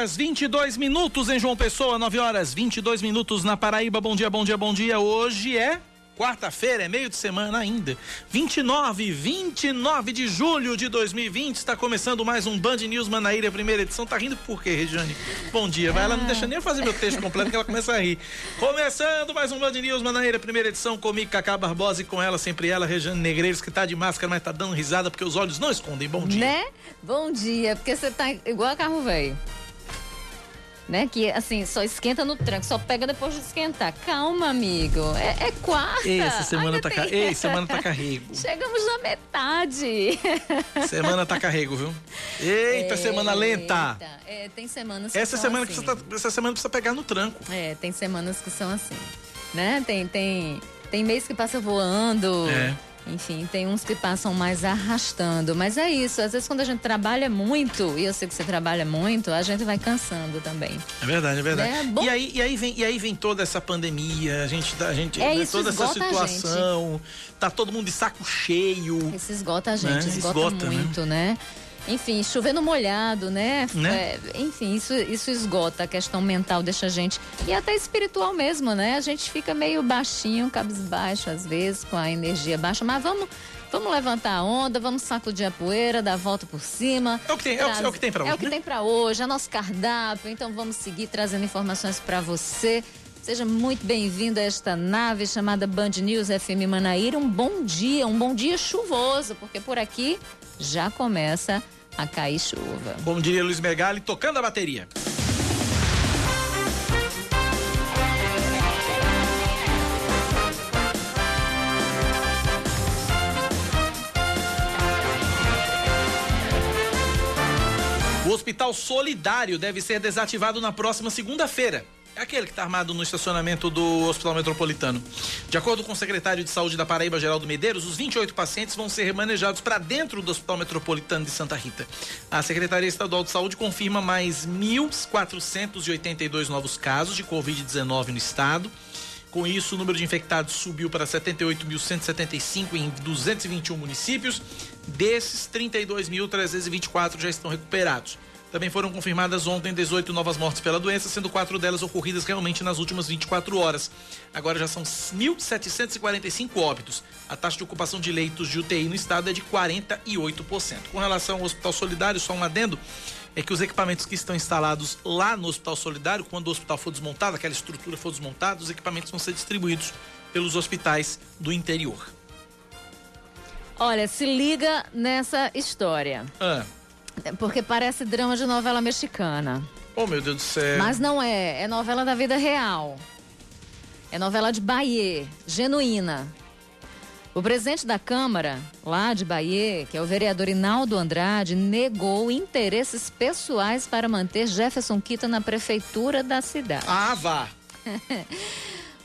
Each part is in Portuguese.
Horas 22 minutos em João Pessoa, 9 horas 22 minutos na Paraíba. Bom dia, bom dia, bom dia. Hoje é quarta-feira, é meio de semana ainda. 29, 29 de julho de 2020. Está começando mais um Band News Manaíra, primeira edição. Tá rindo por quê, Regiane? Bom dia. Vai, ela não deixa nem eu fazer meu texto completo que ela começa a rir. Começando mais um Band News Manaíra, primeira edição, comigo, Cacá Barbosa e com ela, sempre ela, Regiane Negreiros, que tá de máscara, mas tá dando risada porque os olhos não escondem. Bom dia. Né? Bom dia, porque você tá igual a carro velho. Né? Que assim, só esquenta no tranco, só pega depois de esquentar. Calma, amigo. É, é quarta. Ei, essa semana Ainda tá, ca... tem- Ei, semana tá carrego. Chegamos na metade. Semana tá carrego, viu? Eita, semana lenta. Eita, É, tem semanas que Essa são semana assim. que tá, essa semana precisa pegar no tranco. É, tem semanas que são assim. Né? Tem, tem, tem mês que passa voando. É. Enfim, tem uns que passam mais arrastando. Mas é isso, às vezes quando a gente trabalha muito, e eu sei que você trabalha muito, a gente vai cansando também. É verdade, é verdade. É bom. E, aí, e, aí vem, e aí vem toda essa pandemia, a gente, tá- a gente É né, isso, toda essa situação, tá todo mundo de saco cheio. Isso esgota a gente, Né? esgota, Esgota, né? muito, né? Enfim, chovendo molhado, né? Né? É, enfim, isso, isso esgota a questão mental, deixa a gente. E até espiritual mesmo, né? A gente fica meio baixinho, cabisbaixo às vezes, com a energia baixa, mas vamos. Vamos levantar a onda, vamos sacudir a poeira, dar a volta por cima. É o que tem- é o que- é o que tem pra É hoje, o que né? tem pra hoje, é nosso cardápio. Então vamos seguir trazendo informações pra você. Seja muito bem-vindo a esta nave chamada Band News FM Manaíra. Um bom dia, um bom dia chuvoso, porque por aqui já começa a cair chuva. Bom dia, Luiz Megali, tocando a bateria. O Hospital Solidário deve ser desativado na próxima segunda-feira. É aquele que está armado no estacionamento do Hospital Metropolitano. De acordo com o secretário de Saúde da Paraíba, Geraldo Medeiros, os 28 pacientes vão ser remanejados para dentro do Hospital Metropolitano de Santa Rita. A Secretaria Estadual de Saúde confirma mais 1.482 novos casos de Covid-19 no estado. Com isso, o número de infectados subiu para 78.175 em 221 municípios. Desses, 32.324 já estão recuperados. Também foram confirmadas ontem 18 novas mortes pela doença, sendo quatro delas ocorridas realmente nas últimas 24 horas. Agora já são 1.745 óbitos. A taxa de ocupação de leitos de UTI no estado é de 48%. Com relação ao Hospital Solidário, só um adendo é que os equipamentos que estão instalados lá no Hospital Solidário, quando o hospital for desmontado, aquela estrutura for desmontada, os equipamentos vão ser distribuídos pelos hospitais do interior. Olha, se liga nessa história. Ah, Porque parece drama de novela mexicana. oh meu Deus do céu. Mas não é, é novela da vida real. É novela de Bahia, genuína. O presidente da Câmara, lá de Bahia, que é o vereador Inaldo Andrade, negou interesses pessoais para manter Jefferson Kita na prefeitura da cidade. Ah, vá.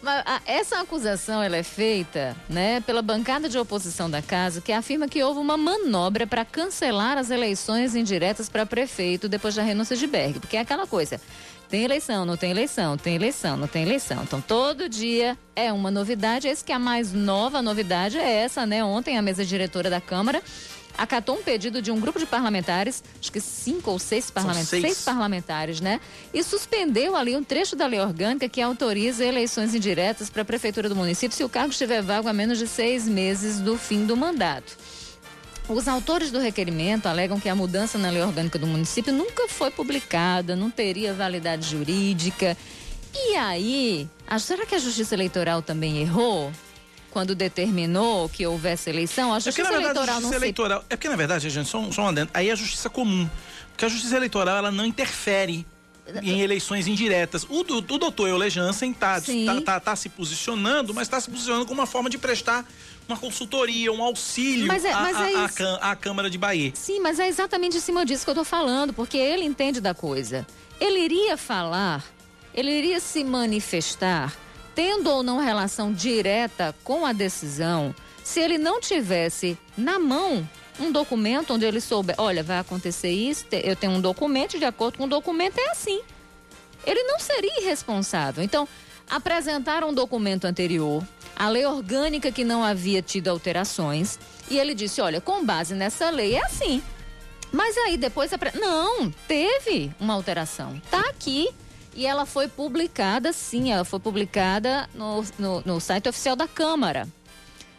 Mas, a- essa acusação ela é feita né, pela bancada de oposição da casa, que afirma que houve uma manobra para cancelar as eleições indiretas para prefeito depois da renúncia de Berg. Porque é aquela coisa: tem eleição, não tem eleição, tem eleição, não tem eleição. Então todo dia é uma novidade. Esse que é a mais nova novidade é essa, né? Ontem a mesa diretora da Câmara acatou um pedido de um grupo de parlamentares, acho que cinco ou seis parlamentares, seis. seis parlamentares, né? E suspendeu ali um trecho da lei orgânica que autoriza eleições indiretas para a prefeitura do município se o cargo estiver vago há menos de seis meses do fim do mandato. Os autores do requerimento alegam que a mudança na lei orgânica do município nunca foi publicada, não teria validade jurídica. E aí, a- será que a Justiça Eleitoral também errou? Quando determinou que houvesse eleição, a É porque, Justiça na verdade, a Eleitoral justiça não se eleitoral. É porque, na verdade, gente, só, um- só um adendo. Aí é a justiça comum. Porque a justiça eleitoral, ela não interfere em eleições indiretas. O, o, o doutor Euler Jansen está tá, tá, tá, se posicionando, mas está se posicionando como uma forma de prestar uma consultoria, um auxílio mas é, mas à, é Câmara de Bahia. Sim, mas é exatamente em cima disso que eu estou falando, porque ele entende da coisa. Ele iria falar, ele iria se manifestar, tendo ou não relação direta com a decisão, se ele não tivesse na mão um documento onde ele souber, olha, vai acontecer isso, eu tenho um documento, de acordo com o documento é assim. Ele não seria irresponsável. Então, apresentaram um documento anterior, a lei orgânica que não havia tido alterações, e ele disse, olha, com base nessa lei é assim. Mas aí depois, não, teve uma alteração. Tá aqui. E ela foi publicada, sim, ela foi publicada no, no, no site oficial da Câmara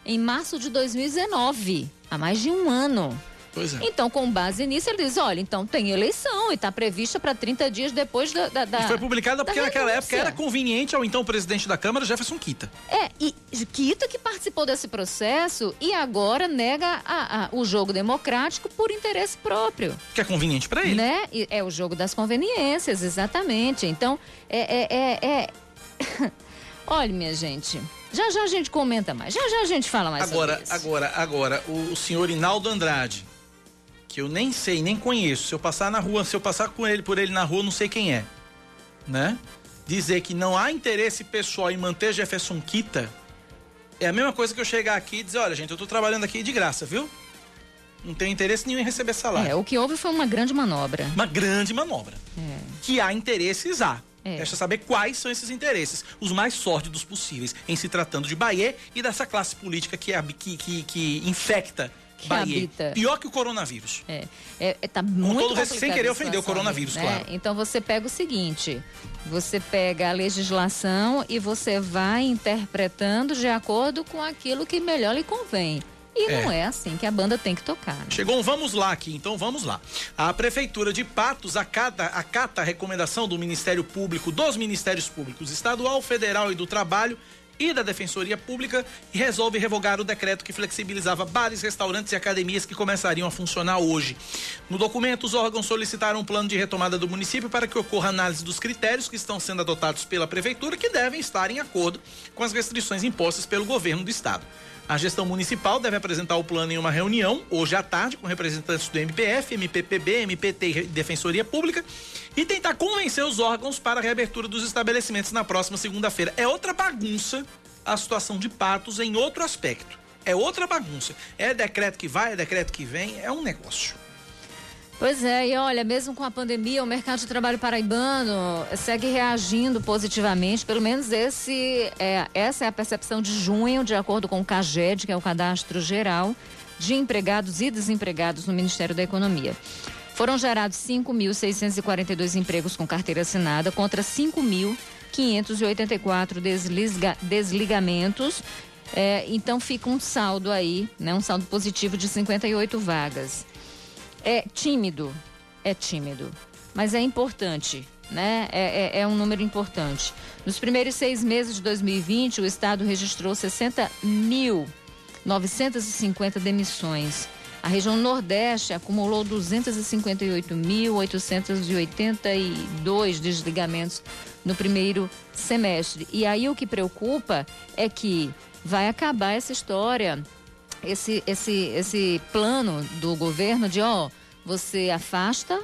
em março de 2019, há mais de um ano. Pois é. Então, com base nisso, ele diz: olha, então tem eleição e está prevista para 30 dias depois da. da, da e foi publicada porque naquela época era conveniente ao então presidente da Câmara, Jefferson Kita. É, e Kita que participou desse processo e agora nega a, a, o jogo democrático por interesse próprio. Que é conveniente para ele. Né? E é o jogo das conveniências, exatamente. Então, é. é, é, é... Olha, minha gente. Já já a gente comenta mais. Já já a gente fala mais agora, sobre isso. Agora, agora, o, o senhor Inaldo Andrade, que eu nem sei, nem conheço. Se eu passar na rua, se eu passar com ele por ele na rua, não sei quem é. Né? Dizer que não há interesse pessoal em manter Jefferson Kita é a mesma coisa que eu chegar aqui e dizer, olha, gente, eu tô trabalhando aqui de graça, viu? Não tenho interesse nenhum em receber salário. É, o que houve foi uma grande manobra. Uma grande manobra. É. Que há interesses, há. É. Resta saber quais são esses interesses, os mais sórdidos possíveis, em se tratando de Bahia e dessa classe política que, é, que, que, que infecta que Bahia. Habita. Pior que o coronavírus. É. é, é tá muito todo sem querer ofender o coronavírus, né? claro. Então você pega o seguinte: você pega a legislação e você vai interpretando de acordo com aquilo que melhor lhe convém. E é. não é assim que a banda tem que tocar. Né? Chegou um vamos lá aqui, então vamos lá. A Prefeitura de Patos acata, acata a recomendação do Ministério Público, dos Ministérios Públicos Estadual, Federal e do Trabalho e da Defensoria Pública e resolve revogar o decreto que flexibilizava bares, restaurantes e academias que começariam a funcionar hoje. No documento, os órgãos solicitaram um plano de retomada do município para que ocorra análise dos critérios que estão sendo adotados pela Prefeitura, que devem estar em acordo com as restrições impostas pelo governo do Estado. A gestão municipal deve apresentar o plano em uma reunião, hoje à tarde, com representantes do MPF, MPPB, MPT e Defensoria Pública, e tentar convencer os órgãos para a reabertura dos estabelecimentos na próxima segunda-feira. É outra bagunça a situação de Patos em outro aspecto. É outra bagunça. É decreto que vai, é decreto que vem, é um negócio. Pois é, e olha, mesmo com a pandemia, o mercado de trabalho paraibano segue reagindo positivamente, pelo menos esse, é, essa é a percepção de junho, de acordo com o CAGED, que é o Cadastro Geral de Empregados e Desempregados no Ministério da Economia. Foram gerados 5.642 empregos com carteira assinada contra 5.584 desliga, desligamentos. É, então fica um saldo aí, né, um saldo positivo de 58 vagas. É tímido, é tímido, mas é importante, né? É, é, é um número importante. Nos primeiros seis meses de 2020, o Estado registrou 60.950 demissões. A região Nordeste acumulou 258.882 desligamentos no primeiro semestre. E aí o que preocupa é que vai acabar essa história esse, esse, esse plano do governo de, ó, você afasta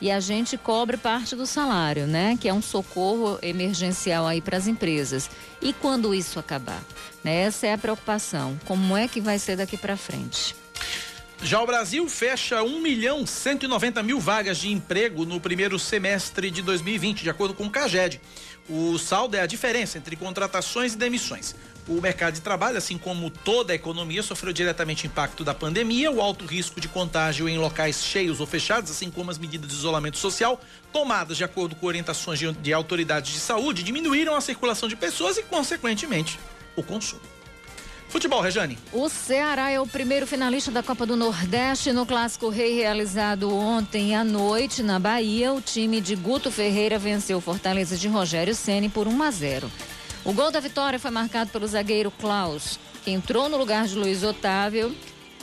e a gente cobre parte do salário, né? Que é um socorro emergencial aí para as empresas. E quando isso acabar? Né? Essa é a preocupação. Como é que vai ser daqui para frente? Já o Brasil fecha 1 milhão 190 mil vagas de emprego no primeiro semestre de 2020, de acordo com o CAGED. O saldo é a diferença entre contratações e demissões. O mercado de trabalho, assim como toda a economia, sofreu diretamente impacto da pandemia, o alto risco de contágio em locais cheios ou fechados, assim como as medidas de isolamento social, tomadas de acordo com orientações de, de autoridades de saúde, diminuíram a circulação de pessoas e, consequentemente, o consumo. Futebol, Rejane. O Ceará é o primeiro finalista da Copa do Nordeste no Clássico Rei realizado ontem à noite na Bahia. O time de Guto Ferreira venceu o Fortaleza de Rogério Ceni por 1 a 0. O gol da vitória foi marcado pelo zagueiro Klaus, que entrou no lugar de Luiz Otávio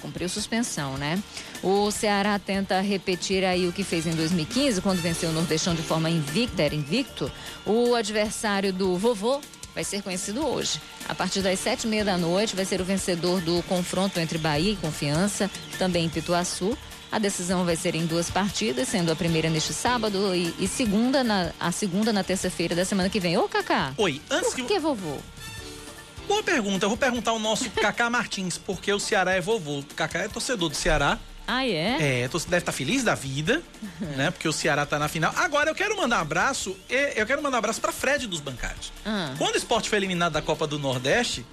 cumpriu suspensão, né? O Ceará tenta repetir aí o que fez em 2015, quando venceu o Nordestão de forma invicta, era invicto. O adversário do vovô vai ser conhecido hoje. A partir das sete e meia da noite vai ser o vencedor do confronto entre Bahia e Confiança, também em Pituaçu. A decisão vai ser em duas partidas, sendo a primeira neste sábado e, e segunda na, a segunda na terça-feira da semana que vem. Ô, Cacá. Oi, antes Por que. que vovô? Boa pergunta. Eu vou perguntar ao nosso Cacá Martins, porque o Ceará é vovô. O Cacá é torcedor do Ceará. Ah, é? É, torce- deve estar feliz da vida, né? Porque o Ceará tá na final. Agora, eu quero mandar um abraço. Eu quero mandar um abraço pra Fred dos bancários. Ah. Quando o esporte foi eliminado da Copa do Nordeste,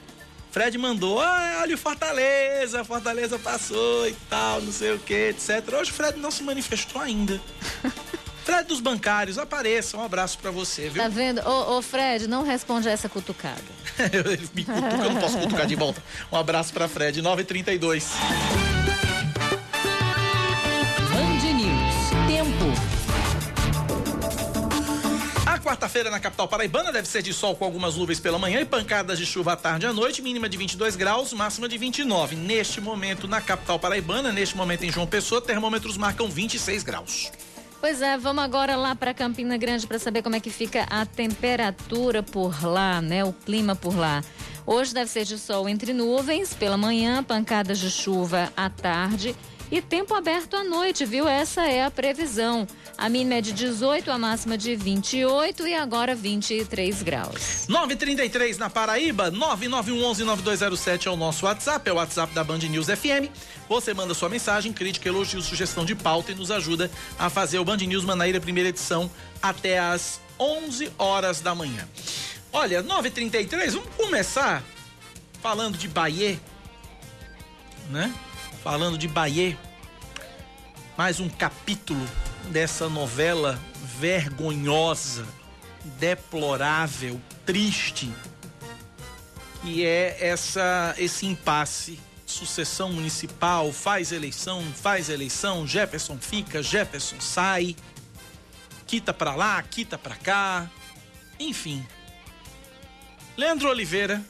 Fred mandou, ah, olha o Fortaleza, Fortaleza passou e tal, não sei o que, etc. Hoje o Fred não se manifestou ainda. Fred dos bancários, apareça, um abraço pra você, viu? Tá vendo? Ô, ô, Fred, não responde a essa cutucada. Ele me cutuca, eu não posso cutucar de volta. Um abraço pra Fred, 932. Quarta-feira na capital paraibana deve ser de sol com algumas nuvens pela manhã e pancadas de chuva à tarde e à noite, mínima de 22 graus, máxima de 29. Neste momento na capital paraibana, neste momento em João Pessoa, termômetros marcam 26 graus. Pois é, vamos agora lá para Campina Grande para saber como é que fica a temperatura por lá, né? O clima por lá. Hoje deve ser de sol entre nuvens, pela manhã, pancadas de chuva à tarde e tempo aberto à noite, viu? Essa é a previsão. A mínima é de 18, a máxima de 28 e agora 23 graus. 933 na Paraíba, 9911-9207 é o nosso WhatsApp, é o WhatsApp da Band News FM. Você manda sua mensagem, crítica, elogio, sugestão de pauta e nos ajuda a fazer o Band News Manaíra primeira edição até às 11 horas da manhã. Olha, 933, vamos começar falando de Bahia, né? Falando de Bahia. Mais um capítulo dessa novela vergonhosa, deplorável, triste, que é essa esse impasse. Sucessão municipal, faz eleição, faz eleição, Jefferson fica, Jefferson sai, quita pra lá, quita pra cá, enfim. Leandro Oliveira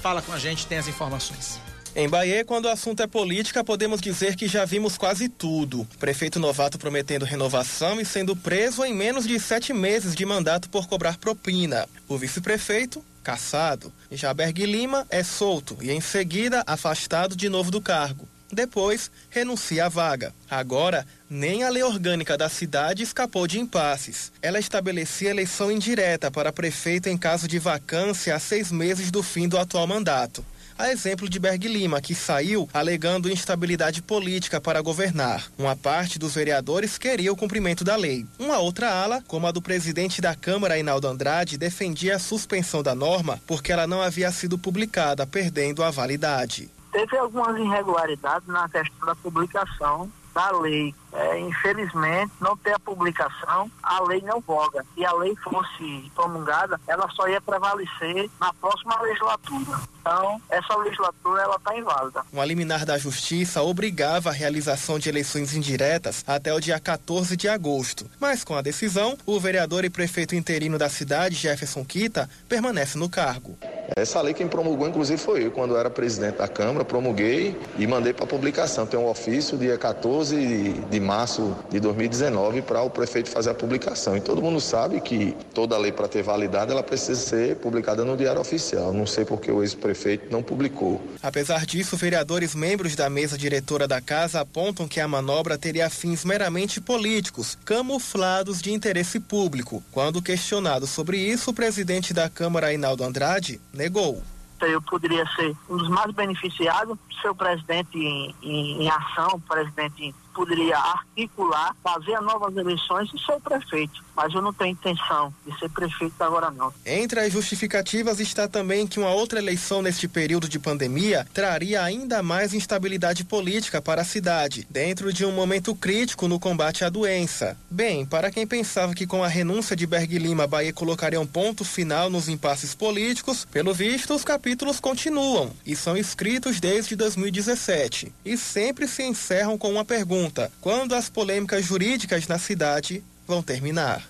fala com a gente, tem as informações. Em Bahia, quando o assunto é política, podemos dizer que já vimos quase tudo. Prefeito novato prometendo renovação e sendo preso em menos de sete meses de mandato por cobrar propina. O vice-prefeito, caçado. Já Berg Lima é solto e em seguida afastado de novo do cargo. Depois, renuncia à vaga. Agora, nem a lei orgânica da cidade escapou de impasses. Ela estabelecia eleição indireta para prefeito em caso de vacância a seis meses do fim do atual mandato. A exemplo de Berg Lima, que saiu alegando instabilidade política para governar. Uma parte dos vereadores queria o cumprimento da lei. Uma outra ala, como a do presidente da Câmara, Ainaldo Andrade, defendia a suspensão da norma porque ela não havia sido publicada, perdendo a validade. Teve algumas irregularidades na questão da publicação da lei. É, infelizmente, não ter a publicação, a lei não voga. Se a lei fosse promulgada, ela só ia prevalecer na próxima legislatura. Então, essa legislatura ela está inválida. Um liminar da Justiça obrigava a realização de eleições indiretas até o dia 14 de agosto. Mas com a decisão, o vereador e prefeito interino da cidade, Jefferson Quita, permanece no cargo. Essa lei quem promulgou, inclusive, foi eu. Quando eu era presidente da Câmara, promulguei e mandei para publicação. Tem um ofício dia 14 de março de 2019 para o prefeito fazer a publicação. E todo mundo sabe que toda lei, para ter validade, ela precisa ser publicada no Diário Oficial. Não sei porque o ex-prefeito não publicou. Apesar disso, vereadores membros da mesa diretora da casa apontam que a manobra teria fins meramente políticos, camuflados de interesse público. Quando questionado sobre isso, o presidente da Câmara, Ainaldo Andrade, negou. Eu poderia ser um dos mais beneficiados, ser o presidente em, em, em ação, o presidente poderia articular, fazer novas eleições e ser prefeito. Mas eu não tenho intenção de ser prefeito agora não. Entre as justificativas está também que uma outra eleição neste período de pandemia traria ainda mais instabilidade política para a cidade, dentro de um momento crítico no combate à doença. Bem, para quem pensava que com a renúncia de Berg Lima a Bahia colocaria um ponto final nos impasses políticos, pelo visto os capítulos continuam e são escritos desde 2017 e sempre se encerram com uma pergunta: quando as polêmicas jurídicas na cidade vão terminar?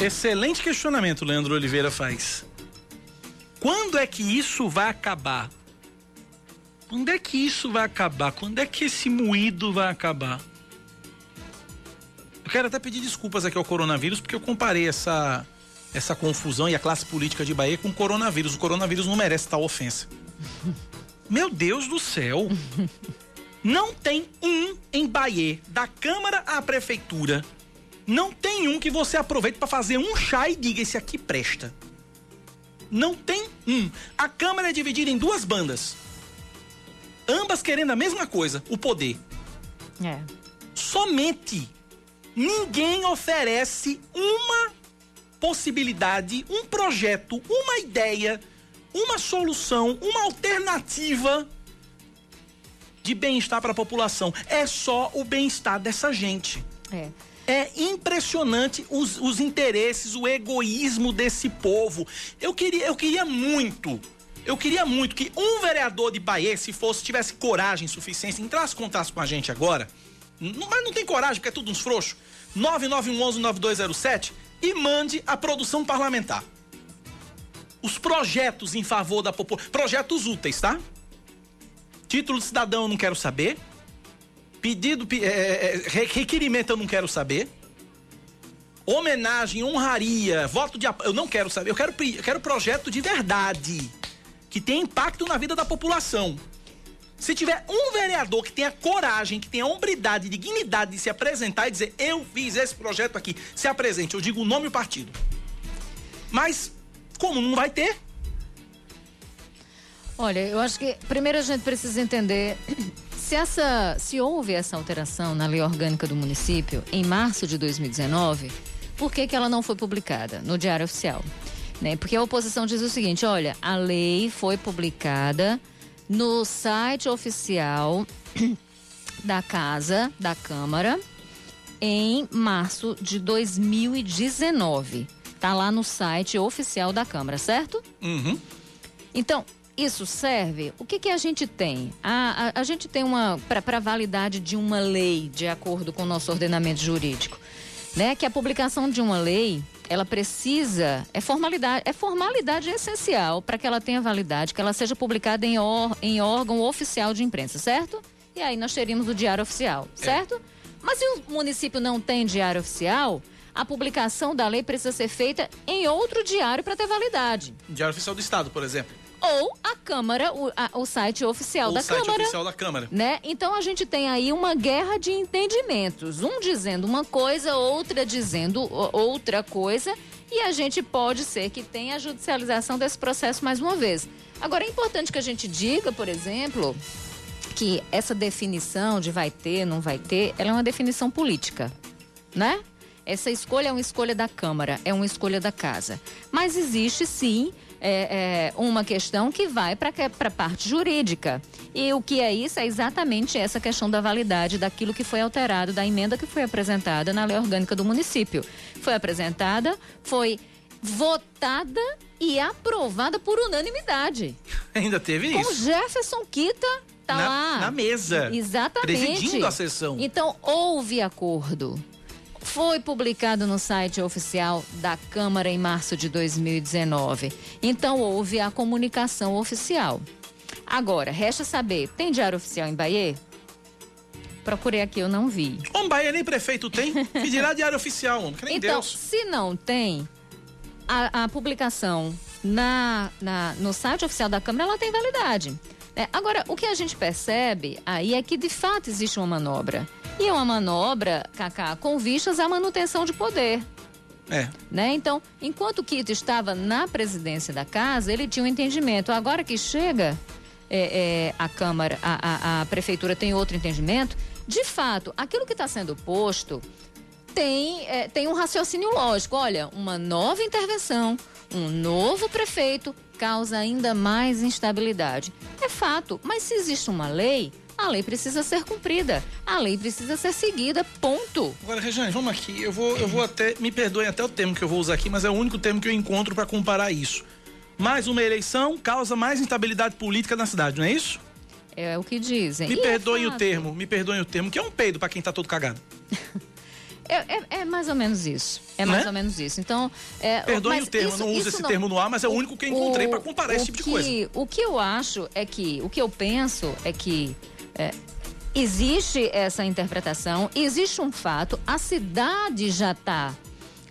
Excelente questionamento, Leandro Oliveira faz. Quando é que isso vai acabar? Quando é que isso vai acabar? Quando é que esse moído vai acabar? Eu quero até pedir desculpas aqui ao coronavírus, porque eu comparei essa, essa confusão e a classe política de Bahia com o coronavírus. O coronavírus não merece tal ofensa. Meu Deus do céu! Não tem um em Bahia, da Câmara à Prefeitura. Não tem um que você aproveite para fazer um chá e diga: esse aqui presta. Não tem um. A Câmara é dividida em duas bandas. Ambas querendo a mesma coisa: o poder. É. Somente ninguém oferece uma possibilidade, um projeto, uma ideia, uma solução, uma alternativa de bem-estar para a população. É só o bem-estar dessa gente. É. É impressionante os, os interesses, o egoísmo desse povo. Eu queria, eu queria muito, eu queria muito que um vereador de Bahia, se fosse, tivesse coragem suficiente, entrasse contasse com a gente agora. N- Mas não tem coragem, porque é tudo uns frouxos. 9911-9207 e mande a produção parlamentar. Os projetos em favor da população. Projetos úteis, tá? Título de cidadão eu não quero saber. Pedido, pe- é, é, re- requerimento eu não quero saber. Homenagem, honraria, voto de apoio, eu não quero saber. Eu quero, eu quero projeto de verdade. Que tenha impacto na vida da população. Se tiver um vereador que tenha coragem, que tenha hombridade, dignidade de se apresentar e dizer, eu fiz esse projeto aqui, se apresente, eu digo o nome e o partido. Mas, como não vai ter, Olha, eu acho que primeiro a gente precisa entender se essa, se houve essa alteração na lei orgânica do município em março de 2019, por que, que ela não foi publicada no Diário Oficial? Né? Porque a oposição diz o seguinte: olha, a lei foi publicada no site oficial da Casa, da Câmara, em março de 2019. Tá lá no site oficial da Câmara, certo? uhum, Então, isso serve? O que, que a gente tem? A, a, a gente tem uma. Para a validade de uma lei, de acordo com o nosso ordenamento jurídico, né? Que a publicação de uma lei, ela precisa. É formalidade, é formalidade essencial para que ela tenha validade, que ela seja publicada em, or, em órgão oficial de imprensa, certo? E aí nós teríamos o diário oficial, certo? Mas se o município não tem diário oficial, a publicação da lei precisa ser feita em outro diário para ter validade Diário Oficial do Estado, por exemplo. Ou a Câmara, o, a- o site oficial Ou da o site Câmara. oficial da Câmara. Né? Então a gente tem aí uma guerra de entendimentos. Um dizendo uma coisa, outra dizendo o- outra coisa. E a gente pode ser que tenha a judicialização desse processo mais uma vez. Agora é importante que a gente diga, por exemplo, que essa definição de vai ter, não vai ter, ela é uma definição política, né? Essa escolha é uma escolha da Câmara, é uma escolha da Casa. Mas existe sim é, é, uma questão que vai para a parte jurídica. E o que é isso? É exatamente essa questão da validade daquilo que foi alterado, da emenda que foi apresentada na lei orgânica do município. Foi apresentada, foi votada e aprovada por unanimidade. Ainda teve Com isso? Jefferson Kita tá na, lá. na mesa. Exatamente. Presidindo a sessão. Então, houve acordo. Foi publicado no site oficial da Câmara em março de 2019. Então, houve a comunicação oficial. Agora, resta saber: tem diário oficial em Bahia? Procurei aqui, eu não vi. Homem, Bahia nem prefeito tem. Pedirá diário oficial, homem. Que nem Então, Deus. se não tem, a, a publicação na, na- no site oficial da Câmara, ela tem validade. né? agora, o que a gente percebe aí é que, de fato, existe uma manobra. E é uma manobra, Cacá, com vistas à manutenção de poder. É. Né? Então, enquanto o Quito estava na presidência da casa, ele tinha um entendimento. Agora que chega é, é, a Câmara, a, a- a Prefeitura tem outro entendimento, de fato, aquilo que está sendo posto tem, é, tem um raciocínio lógico. Olha, uma nova intervenção, um novo prefeito causa ainda mais instabilidade. É fato, mas se existe uma lei, a lei precisa ser cumprida. A lei precisa ser seguida, ponto. Agora, Regiane, vamos aqui. Eu vou, eu vou até. Me perdoem até o termo que eu vou usar aqui, mas é o único termo que eu encontro para comparar isso. Mais uma eleição causa mais instabilidade política na cidade, não é isso? É o que dizem. Me E é perdoem o fato. termo, me perdoem o termo, que é um peido para quem tá todo cagado. É, é, é mais ou menos isso. É mais Né? ou menos isso. Então, é, Perdoe o termo, isso- não uso esse termo no ar, mas é o único que eu encontrei pra comparar esse o tipo de que- coisa. O que eu acho é que, o que eu penso é que é, existe essa interpretação, existe um fato, a cidade já está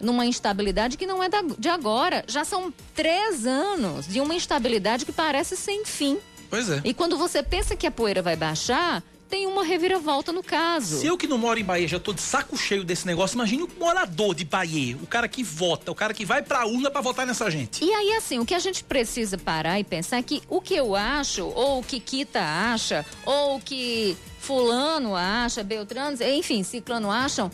numa instabilidade que não é da- de agora. Já são três anos de uma instabilidade que parece sem fim. Pois é. E quando você pensa que a poeira vai baixar, tem uma reviravolta no caso. Se eu que não moro em Bahia já tô de saco cheio desse negócio, imagine o morador de Bahia, o cara que vota, o cara que vai pra urna pra votar nessa gente. E aí, assim, o que a gente precisa parar e pensar é que o que eu acho, ou o que Kita acha, ou o que Fulano acha, Beltrano, enfim, Ciclano acham,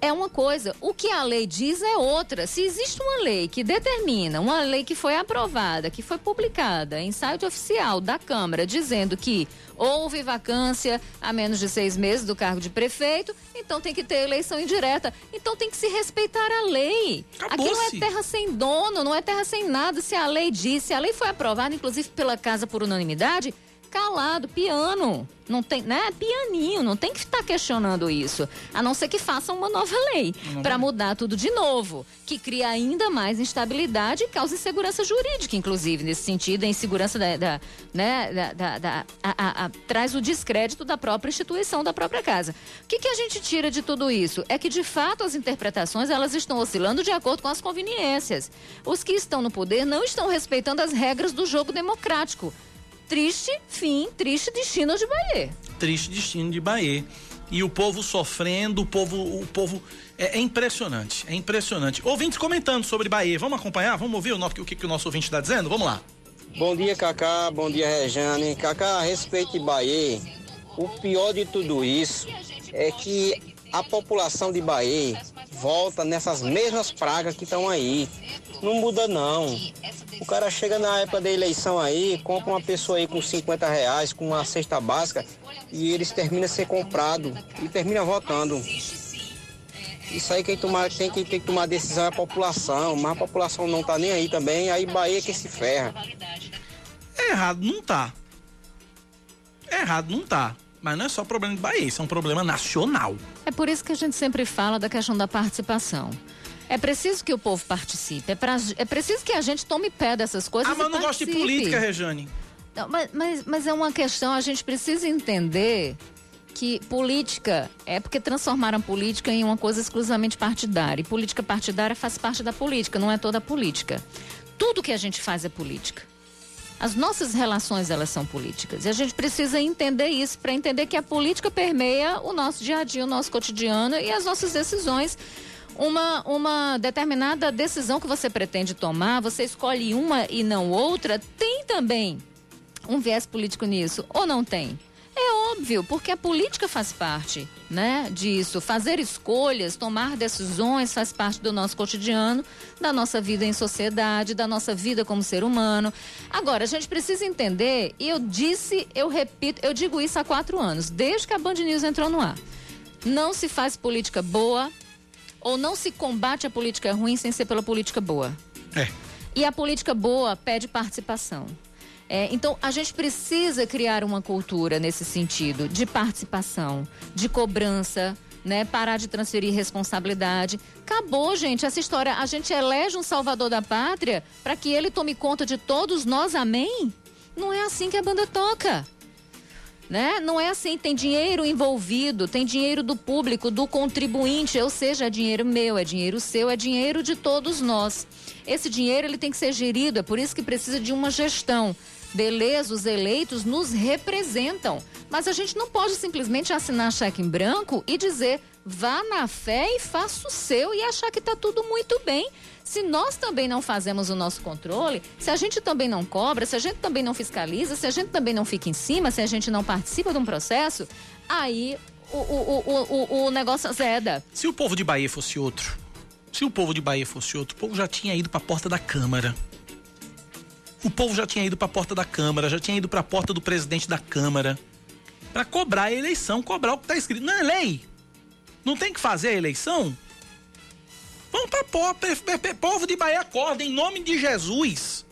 é uma coisa. O que a lei diz é outra. Se existe uma lei que determina, uma lei que foi aprovada, que foi publicada em site oficial da Câmara, dizendo que houve vacância há menos de seis meses do cargo de prefeito, então tem que ter eleição indireta. Então tem que se respeitar a lei. Aqui não é terra sem dono, não é terra sem nada. Se a lei diz, se a lei foi aprovada, inclusive pela casa por unanimidade, calado, piano. Não tem, né? Pianinho, não tem que estar questionando isso. A não ser que façam uma nova lei para mudar tudo de novo, que cria ainda mais instabilidade e causa insegurança jurídica, inclusive, nesse sentido, a insegurança da, da- né, da, da- da- a- a- a- traz o descrédito da própria instituição, da própria casa. O que, que a gente tira de tudo isso? É que, de fato, as interpretações elas estão oscilando de acordo com as conveniências. Os que estão no poder não estão respeitando as regras do jogo democrático. Triste fim, triste destino de Bahia. Triste destino de Bahia. E o povo sofrendo, o povo, o povo é, é impressionante, é impressionante. Ouvintes comentando sobre Bahia, vamos acompanhar, vamos ouvir o, no- o que, que o nosso ouvinte está dizendo? Vamos lá. Bom dia, Cacá. Bom dia, Rejane. Cacá, a respeito de Bahia, o pior de tudo isso é que a população de Bahia volta nessas mesmas pragas que estão aí. Não muda, não. O cara chega na época da eleição aí, compra uma pessoa aí com 50 reais, com uma cesta básica, e eles terminam ser comprado e termina votando. Isso aí quem, tomar, tem, quem tem que tomar decisão é a população, mas a população não tá nem aí também, aí Bahia é que se ferra. É errado, não tá. É errado, não tá. Mas não é só problema de Bahia, isso é um problema nacional. É por isso que a gente sempre fala da questão da participação. É preciso que o povo participe. É, pra- é preciso que a gente tome pé dessas coisas. Ah, mas eu não gosto de política, Rejane. Não, mas, mas, mas é uma questão, a gente precisa entender que política é porque transformaram política em uma coisa exclusivamente partidária. E política partidária faz parte da política, não é toda a política. Tudo que a gente faz é política. As nossas relações, elas são políticas. E a gente precisa entender isso para entender que a política permeia o nosso dia a dia, o nosso cotidiano e as nossas decisões. Uma, uma determinada decisão que você pretende tomar, você escolhe uma e não outra, tem também um viés político nisso, ou não tem? É óbvio, porque a política faz parte, né, disso. Fazer escolhas, tomar decisões faz parte do nosso cotidiano, da nossa vida em sociedade, da nossa vida como ser humano. Agora, a gente precisa entender, e eu disse, eu repito, eu digo isso há quatro anos, desde que a Band News entrou no ar. Não se faz política boa ou não se combate a política ruim sem ser pela política boa. É. E a política boa pede participação. É, então, a gente precisa criar uma cultura nesse sentido de participação, de cobrança, né? Parar de transferir responsabilidade. Acabou, gente, essa história. A gente elege um salvador da pátria para que ele tome conta de todos nós, amém? Não é assim que a banda toca né? Não é assim, tem dinheiro envolvido, tem dinheiro do público, do contribuinte, ou seja, é dinheiro meu, é dinheiro seu, é dinheiro de todos nós. Esse dinheiro ele tem que ser gerido, é por isso que precisa de uma gestão. Beleza, os eleitos nos representam, mas a gente não pode simplesmente assinar cheque em branco e dizer vá na fé e faça o seu e achar que está tudo muito bem. Se nós também não fazemos o nosso controle, se a gente também não cobra, se a gente também não fiscaliza, se a gente também não fica em cima, se a gente não participa de um processo, aí o, o, o, o, negócio azeda. Se o povo de Bahia fosse outro, se o povo de Bahia fosse outro, o povo já tinha ido para a porta da Câmara. O povo já tinha ido para a porta da Câmara, já tinha ido para a porta do presidente da Câmara para cobrar a eleição, cobrar o que está escrito. Não é lei. Não tem que fazer a eleição? Vamos para povo de Bahia acorda em nome de Jesus.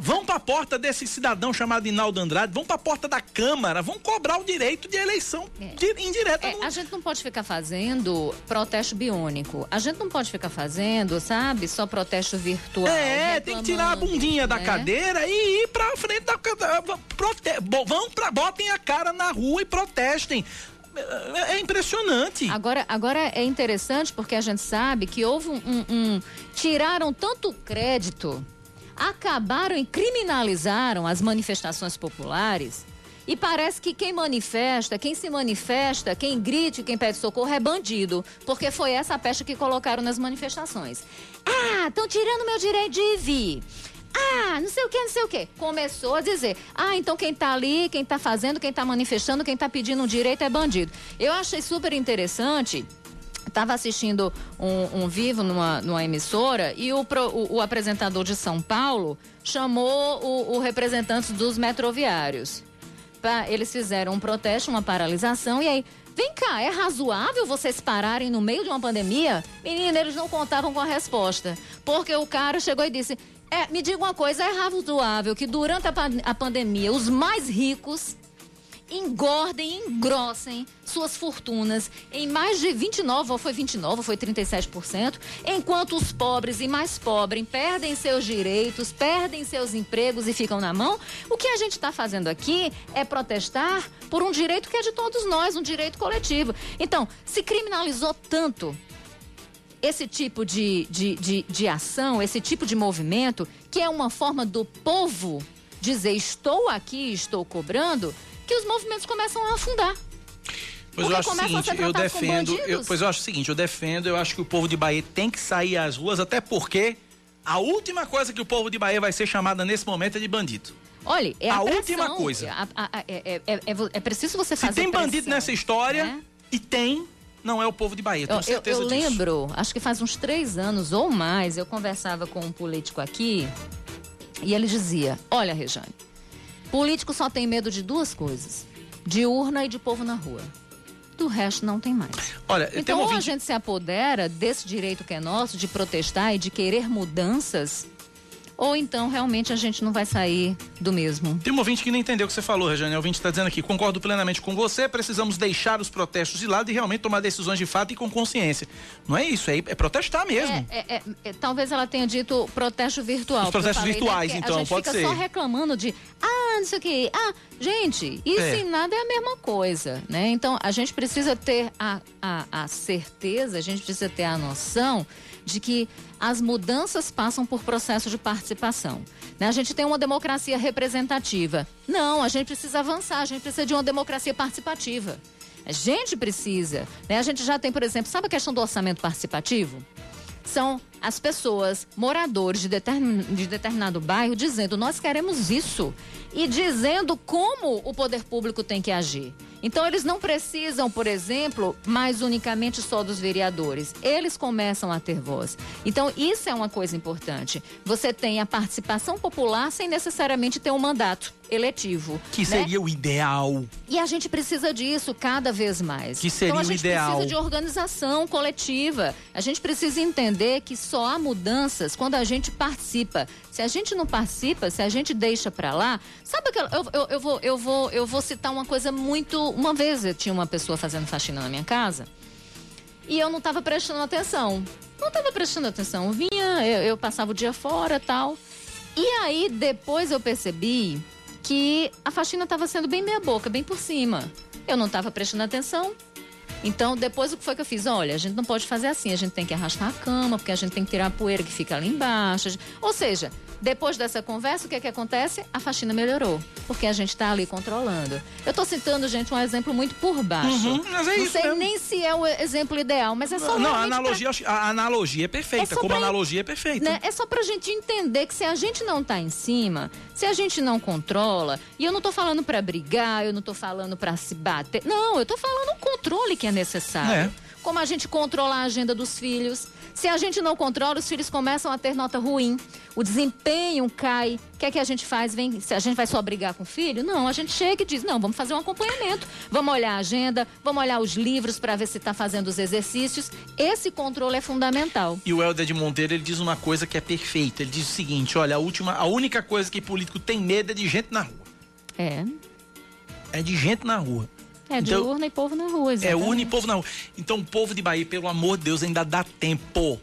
Vão para a porta desse cidadão chamado Inaldo Andrade, vão para a porta da Câmara, vão cobrar o direito de eleição É. de, indireta. É, no- a gente não pode ficar fazendo protesto biônico. A gente não pode ficar fazendo, sabe, só protesto virtual. É, tem que tirar a bundinha da né? cadeira e ir pra frente da. Prote... Vão pra, botem a cara na rua e protestem. É, é impressionante. Agora, agora é interessante porque a gente sabe que houve um, um- um- tiraram tanto crédito, acabaram e criminalizaram as manifestações populares. E parece que quem manifesta, quem se manifesta, quem grite, quem pede socorro é bandido. Porque foi essa a pecha que colocaram nas manifestações. Ah, estão tirando meu direito de vir. Ah, não sei o que, não sei o que. Começou a dizer, ah, então quem tá ali, quem tá fazendo, quem tá manifestando, quem tá pedindo um direito é bandido. Eu achei super interessante. Estava assistindo um, um vivo numa, numa emissora e o, pro- o- o apresentador de São Paulo chamou o, o representante dos metroviários. Pra- eles fizeram um protesto, uma paralisação, e aí, vem cá, é razoável vocês pararem no meio de uma pandemia? Menina, eles não contavam com a resposta. Porque o cara chegou e disse: é, me diga uma coisa, é razoável que durante a, a pandemia os mais ricos engordem, engrossem suas fortunas em mais de 29, ou foi 29, ou foi 37%, enquanto os pobres e mais pobres perdem seus direitos, perdem seus empregos e ficam na mão. O que a gente está fazendo aqui é protestar por um direito que é de todos nós, um direito coletivo. Então, se criminalizou tanto esse tipo de, de, de, de ação, esse tipo de movimento, que é uma forma do povo dizer estou aqui, estou cobrando, que os movimentos começam a afundar. Pois eu acho seguinte, eu defendo, eu, pois eu acho o seguinte, eu defendo, eu acho que o povo de Bahia tem que sair às ruas, até porque a última coisa que o povo de Bahia vai ser chamada nesse momento é de bandido. Olha, é a, A pressão, última coisa. a- a- é, é- é- é preciso você Se fazer tem bandido pressão, nessa história, né? e tem, não é o povo de Bahia, tenho Eu, eu, certeza eu disso. lembro, acho que faz uns três anos ou mais, eu conversava com um político aqui e ele dizia: Olha, Rejane, político só tem medo de duas coisas: de urna e de povo na rua. Do resto não tem mais. Olha, Então, um ou a ouvinte, gente se apodera desse direito que é nosso de protestar e de querer mudanças, ou então realmente a gente não vai sair do mesmo. tem um ouvinte que não entendeu o que você falou, Regiane. O ouvinte está dizendo aqui, concordo plenamente com você, precisamos deixar os protestos de lado e realmente tomar decisões de fato e com consciência. Não é isso, é, é protestar mesmo. É, é, é, é, talvez ela tenha dito protesto virtual. Os protestos falei, né, virtuais, porque então, a gente pode fica ser. só reclamando de, ah, não sei o quê. Ah, gente, isso É. e nada é a mesma coisa, né? Então, a gente precisa ter a, a, a certeza, a gente precisa ter a noção de que as mudanças passam por processo de participação. né? A gente tem uma democracia representativa. Não, a gente precisa avançar, a gente precisa de uma democracia participativa. A gente precisa. Né? A gente já tem, por exemplo, sabe a questão do orçamento participativo? São as pessoas, moradores de, determin- de determinado bairro, dizendo nós queremos isso. E dizendo como o poder público tem que agir. Então, eles não precisam, por exemplo, mais unicamente só dos vereadores. Eles começam a ter voz. Então, isso é uma coisa importante. Você tem a participação popular sem necessariamente ter um mandato eletivo. Que né? seria o ideal. E a gente precisa disso cada vez mais. Que seria então a o gente ideal. precisa de organização coletiva. A gente precisa entender que só há mudanças quando a gente participa. Se a gente não participa, se a gente deixa pra lá, sabe aquela eu, eu, eu vou eu vou eu vou citar uma coisa muito, uma vez eu tinha uma pessoa fazendo faxina na minha casa e eu não estava prestando atenção. Não estava prestando atenção. Eu vinha, eu, eu passava o dia fora, tal. E aí depois eu percebi que a faxina estava sendo bem meia boca, bem por cima. Eu não estava prestando atenção. Então, depois o que foi que eu fiz? Olha, a gente não pode fazer assim, a gente tem que arrastar a cama, porque a gente tem que tirar a poeira que fica ali embaixo. Ou seja, depois dessa conversa, o que é que acontece? A faxina melhorou, porque a gente está ali controlando. Eu estou citando, gente, um exemplo muito por baixo. Uhum, mas é não isso sei mesmo. nem se é o exemplo ideal, mas é só Não, a pra- analogia, acho- a analogia é perfeita. É só como pra- analogia é perfeita. né? É só pra gente entender que se a gente não tá em cima, se a gente não controla, e eu não tô falando pra brigar, eu não tô falando pra se bater. Não, eu tô falando o controle que é necessário. É. Como a gente controla a agenda dos filhos. Se a gente não controla, os filhos começam a ter nota ruim, o desempenho cai. O que é que a gente faz? Vem, se a gente vai só brigar com o filho? Não, a gente chega e diz: não, vamos fazer um acompanhamento. Vamos olhar a agenda, vamos olhar os livros para ver se está fazendo os exercícios. Esse controle é fundamental. E o Helder de Monteiro, ele diz uma coisa que é perfeita. Ele diz o seguinte: olha, a última, a única coisa que político tem medo é de gente na rua. É. É de gente na rua. É, de Então- urna e povo na rua, É exatamente. une povo na rua. Então, o povo de Bahia, pelo amor de Deus, ainda dá tempo.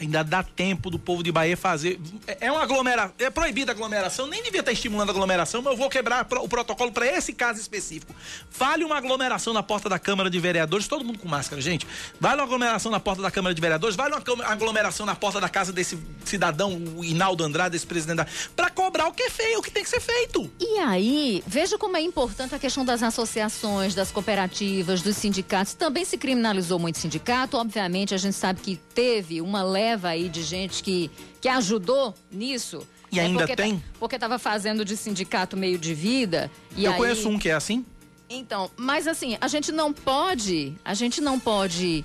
Ainda dá tempo do povo de Bahia fazer. É é uma aglomeração. É proibida a aglomeração. Nem devia estar estimulando a aglomeração, mas eu vou quebrar o protocolo para esse caso específico. Vale uma aglomeração na porta da Câmara de Vereadores, todo mundo com máscara, gente. Vale uma aglomeração na porta da Câmara de Vereadores, vale uma aglomeração na porta da casa desse cidadão, o Hinaldo Andrade, esse presidente da. Pra cobrar o que é feio, o que tem que ser feito. E aí, veja como é importante a questão das associações, das cooperativas, dos sindicatos. Também se criminalizou muito sindicato. Obviamente, a gente sabe que teve uma leva aí de gente que, que ajudou nisso. E É ainda porque tá- tem? porque estava fazendo de sindicato meio de vida. E eu aí, conheço um que é assim. Então, mas assim, a gente não pode, a gente não pode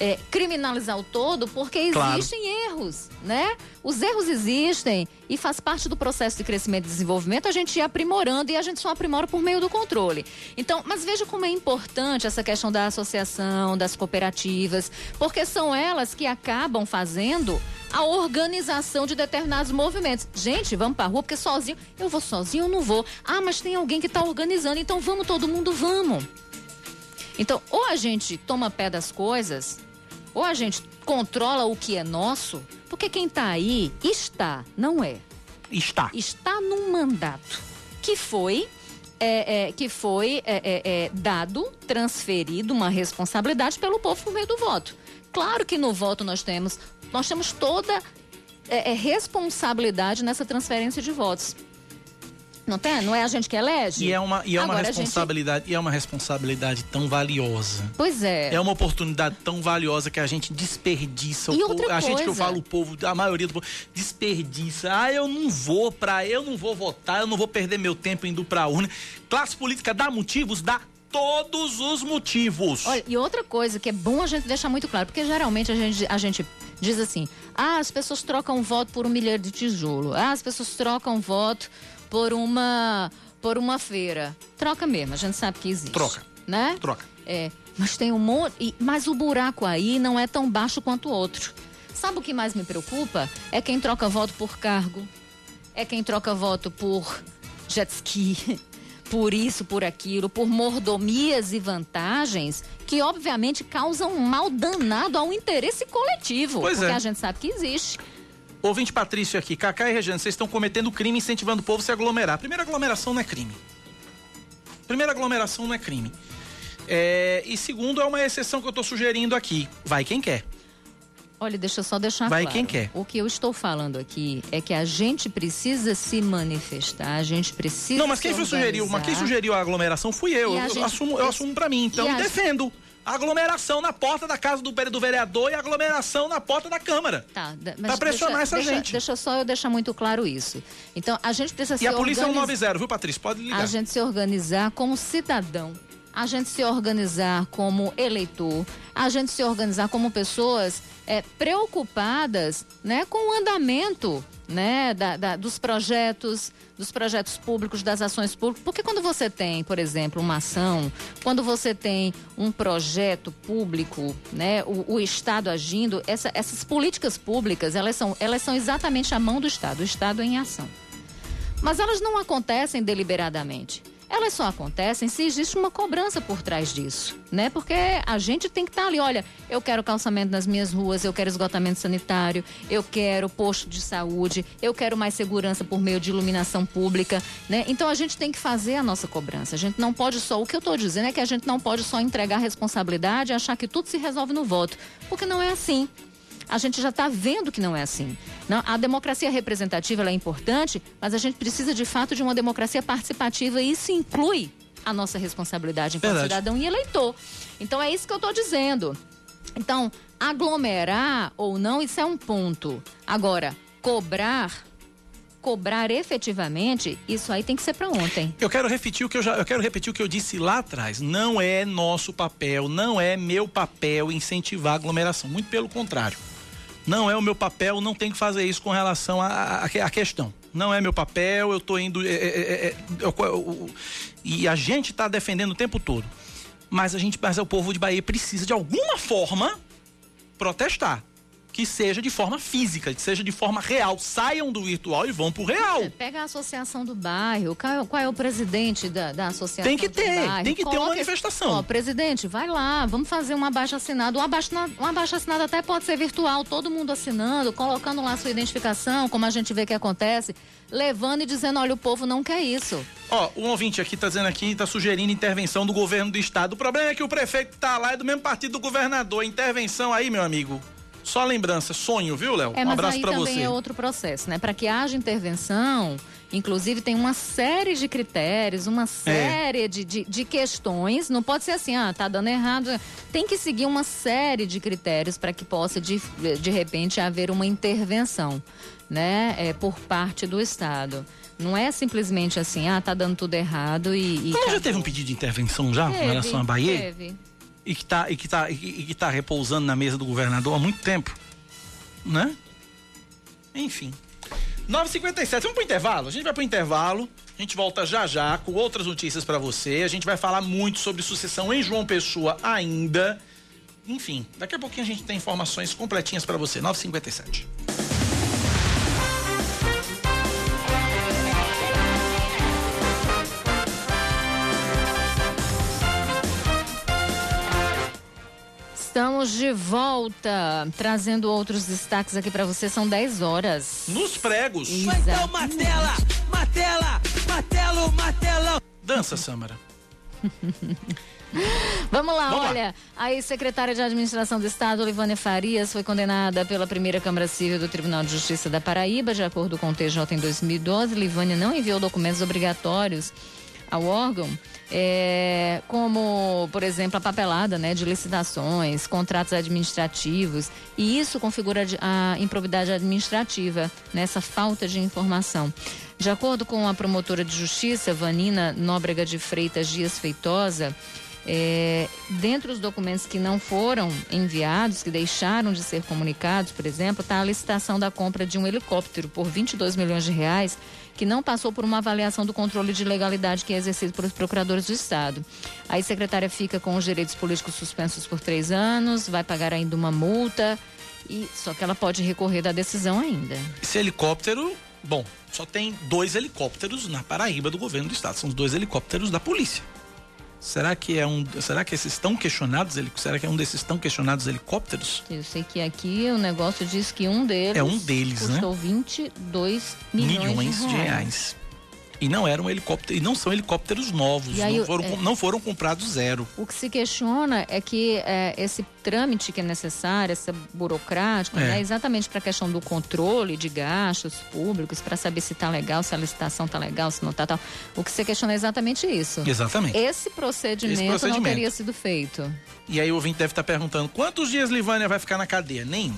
é, criminalizar o todo porque Claro. existem erros, né? Os erros existem e faz parte do processo de crescimento e desenvolvimento a gente ir aprimorando e a gente só aprimora por meio do controle. Então, mas veja como é importante essa questão da associação, das cooperativas, porque são elas que acabam fazendo a organização de determinados movimentos. Gente, vamos pra rua porque sozinho, eu vou sozinho, eu não vou. Ah, mas tem alguém que está organizando, então vamos todo mundo, vamos. Então, ou a gente toma pé das coisas, ou a gente controla o que é nosso, porque quem está aí está, não é. Está. Está num mandato que foi. é, é, que foi é, é, é, dado, transferido uma responsabilidade pelo povo por meio do voto. Claro que no voto nós temos, nós temos toda é, responsabilidade nessa transferência de votos. Não tem? Não é a gente que elege? E é uma, e é uma Agora gente- responsabilidade, e é uma responsabilidade tão valiosa. Pois é. É uma oportunidade tão valiosa que a gente desperdiça. E o outra povo, a gente que eu coisa. falo, o povo, a maioria do povo, desperdiça. Ah, eu não vou pra. Eu não vou votar, eu não vou perder meu tempo indo pra urna. Classe política dá motivos? Dá todos os motivos. Olha, e outra coisa que é bom a gente deixar muito claro, porque geralmente a gente, a gente diz assim: ah, as pessoas trocam voto por um milheiro de tijolo, ah, as pessoas trocam voto por uma por uma feira. Troca mesmo, a gente sabe que existe. Troca. Né? Troca. É, mas tem um monte. Mas o buraco aí não é tão baixo quanto o outro. Sabe o que mais me preocupa? É quem troca voto por cargo, é quem troca voto por jet ski, por isso, por aquilo, por mordomias e vantagens que obviamente causam um mal danado ao interesse coletivo. Pois porque é. a gente sabe que existe. Ouvinte Patrício aqui, Cacá e Regiane, vocês estão cometendo crime incentivando o povo a se aglomerar. Primeira aglomeração não é crime. Primeira aglomeração não é crime. É, e segundo, é uma exceção que eu estou sugerindo aqui. Vai quem quer. Olha, deixa eu só deixar Vai claro. quem quer. O que eu estou falando aqui é que a gente precisa se manifestar, a gente precisa Não, mas quem foi sugeriu? Mas quem sugeriu a aglomeração fui eu. Eu, gente- assumo, eu assumo pra mim. Então defendo. Aglomeração na porta da casa do, do vereador e aglomeração na porta da Câmara. Tá, Pra pressionar essa deixa, gente. Deixa só eu deixar muito claro isso. Então, a gente precisa E se a polícia é organizar. 190, viu, Patrícia? Pode ligar. A gente se organizar como cidadão, a gente se organizar como eleitor, a gente se organizar como pessoas é, preocupadas né, com o andamento né, da- da- dos projetos, dos projetos públicos, das ações públicas. Porque quando você tem, por exemplo, uma ação, quando você tem um projeto público, né, o, o Estado agindo, essa- essas políticas públicas, elas são, elas são exatamente a mão do Estado, o Estado em ação. Mas elas não acontecem deliberadamente. Elas só acontecem se existe uma cobrança por trás disso, né? Porque a gente tem que estar ali, olha, eu quero calçamento nas minhas ruas, eu quero esgotamento sanitário, eu quero posto de saúde, eu quero mais segurança por meio de iluminação pública, né? Então a gente tem que fazer a nossa cobrança. A gente não pode só, o que eu estou dizendo é que a gente não pode só entregar responsabilidade e achar que tudo se resolve no voto, porque não é assim a gente já está vendo que não é assim. Não, a democracia representativa é importante, mas a gente precisa de fato de uma democracia participativa e isso inclui a nossa responsabilidade enquanto Verdade. cidadão e eleitor. Então é isso que eu estou dizendo. Então, aglomerar ou não, isso é um ponto. Agora, cobrar, cobrar efetivamente, isso aí tem que ser para ontem. Eu quero repetir o que eu já, eu quero repetir o que eu disse lá atrás. Não é nosso papel, não é meu papel incentivar a aglomeração. Muito pelo contrário. Não é o meu papel, não tem que fazer isso com relação à questão. Não é meu papel, eu estou indo. É, é, é, eu, eu, e a gente está defendendo o tempo todo. Mas a gente, mas o povo de Bahia precisa de alguma forma protestar que seja de forma física, que seja de forma real. Saiam do virtual e vão pro real. É, pega a associação do bairro, qual é, qual é o presidente da, da associação Tem que ter, bairro. tem que Coloca ter uma manifestação. Ó, presidente, vai lá, vamos fazer um abaixo assinado. Um abaixo, um abaixo assinado até pode ser virtual, todo mundo assinando, colocando lá sua identificação, como a gente vê que acontece, levando e dizendo, olha, o povo não quer isso. Ó, um ouvinte aqui tá dizendo aqui, tá sugerindo intervenção do governo do estado. O problema é que o prefeito tá lá é do mesmo partido do governador. Intervenção aí, meu amigo. Só lembrança, sonho, viu, Léo? É, um abraço para você. também é outro processo, né? Para que haja intervenção, inclusive tem uma série de critérios, uma é. série é. de, de, de, questões. Não pode ser assim, ah, tá dando errado. Tem que seguir uma série de critérios para que possa, de, de repente, haver uma intervenção, né? É, por parte do Estado. Não é simplesmente assim, ah, tá dando tudo errado e. e já teve um pedido de intervenção já teve, com relação à Bahia? Teve e que está e que tá, e que tá repousando na mesa do governador há muito tempo, né? Enfim. 9h57, vamos pro intervalo? A gente vai pro intervalo, a gente volta já já com outras notícias para você. A gente vai falar muito sobre sucessão em João Pessoa ainda. Enfim, daqui a pouquinho a gente tem informações completinhas para você. 9h57. Estamos de volta, trazendo outros destaques aqui para você. São 10 horas. Nos pregos. Então, Matela, Matela, Matelo, Matelão. Dança, Samara. Vamos lá, Vamos olha. Lá. A ex-secretária de Administração do Estado, Olivânia Farias, foi condenada pela primeira Câmara Civil do Tribunal de Justiça da Paraíba. De acordo com o TJ em 2012, Livânia não enviou documentos obrigatórios ao órgão é, como, por exemplo, a papelada né, de licitações, contratos administrativos, e isso configura a improbidade administrativa, nessa falta de informação. De acordo com a promotora de justiça, Vanina Nóbrega de Freitas Dias Feitosa, é, dentro dos documentos que não foram enviados, que deixaram de ser comunicados, por exemplo, está a licitação da compra de um helicóptero por 22 milhões de reais que não passou por uma avaliação do controle de legalidade que é exercido pelos procuradores do Estado. Aí a secretária fica com os direitos políticos suspensos por três anos, vai pagar ainda uma multa, e só que ela pode recorrer da decisão ainda. Esse helicóptero, bom, só tem dois helicópteros na Paraíba do governo do Estado, são os dois helicópteros da polícia. Será que é um. Será que esses estão questionados? Será que é um desses tão questionados helicópteros? Eu sei que aqui o negócio diz que um deles. É um deles, custou né? Custou 22 milhões, milhões de reais. De reais. E não eram helicópteros, e não são helicópteros novos, aí, não, foram, é, não foram comprados zero. O que se questiona é que é, esse trâmite que é necessário, esse burocrático, é. né, exatamente para a questão do controle de gastos públicos, para saber se está legal, se a licitação está legal, se não está tal. O que se questiona é exatamente isso. Exatamente. Esse procedimento, esse procedimento. não teria sido feito. E aí o ouvinte deve estar tá perguntando, quantos dias Livânia vai ficar na cadeia? Nenhum.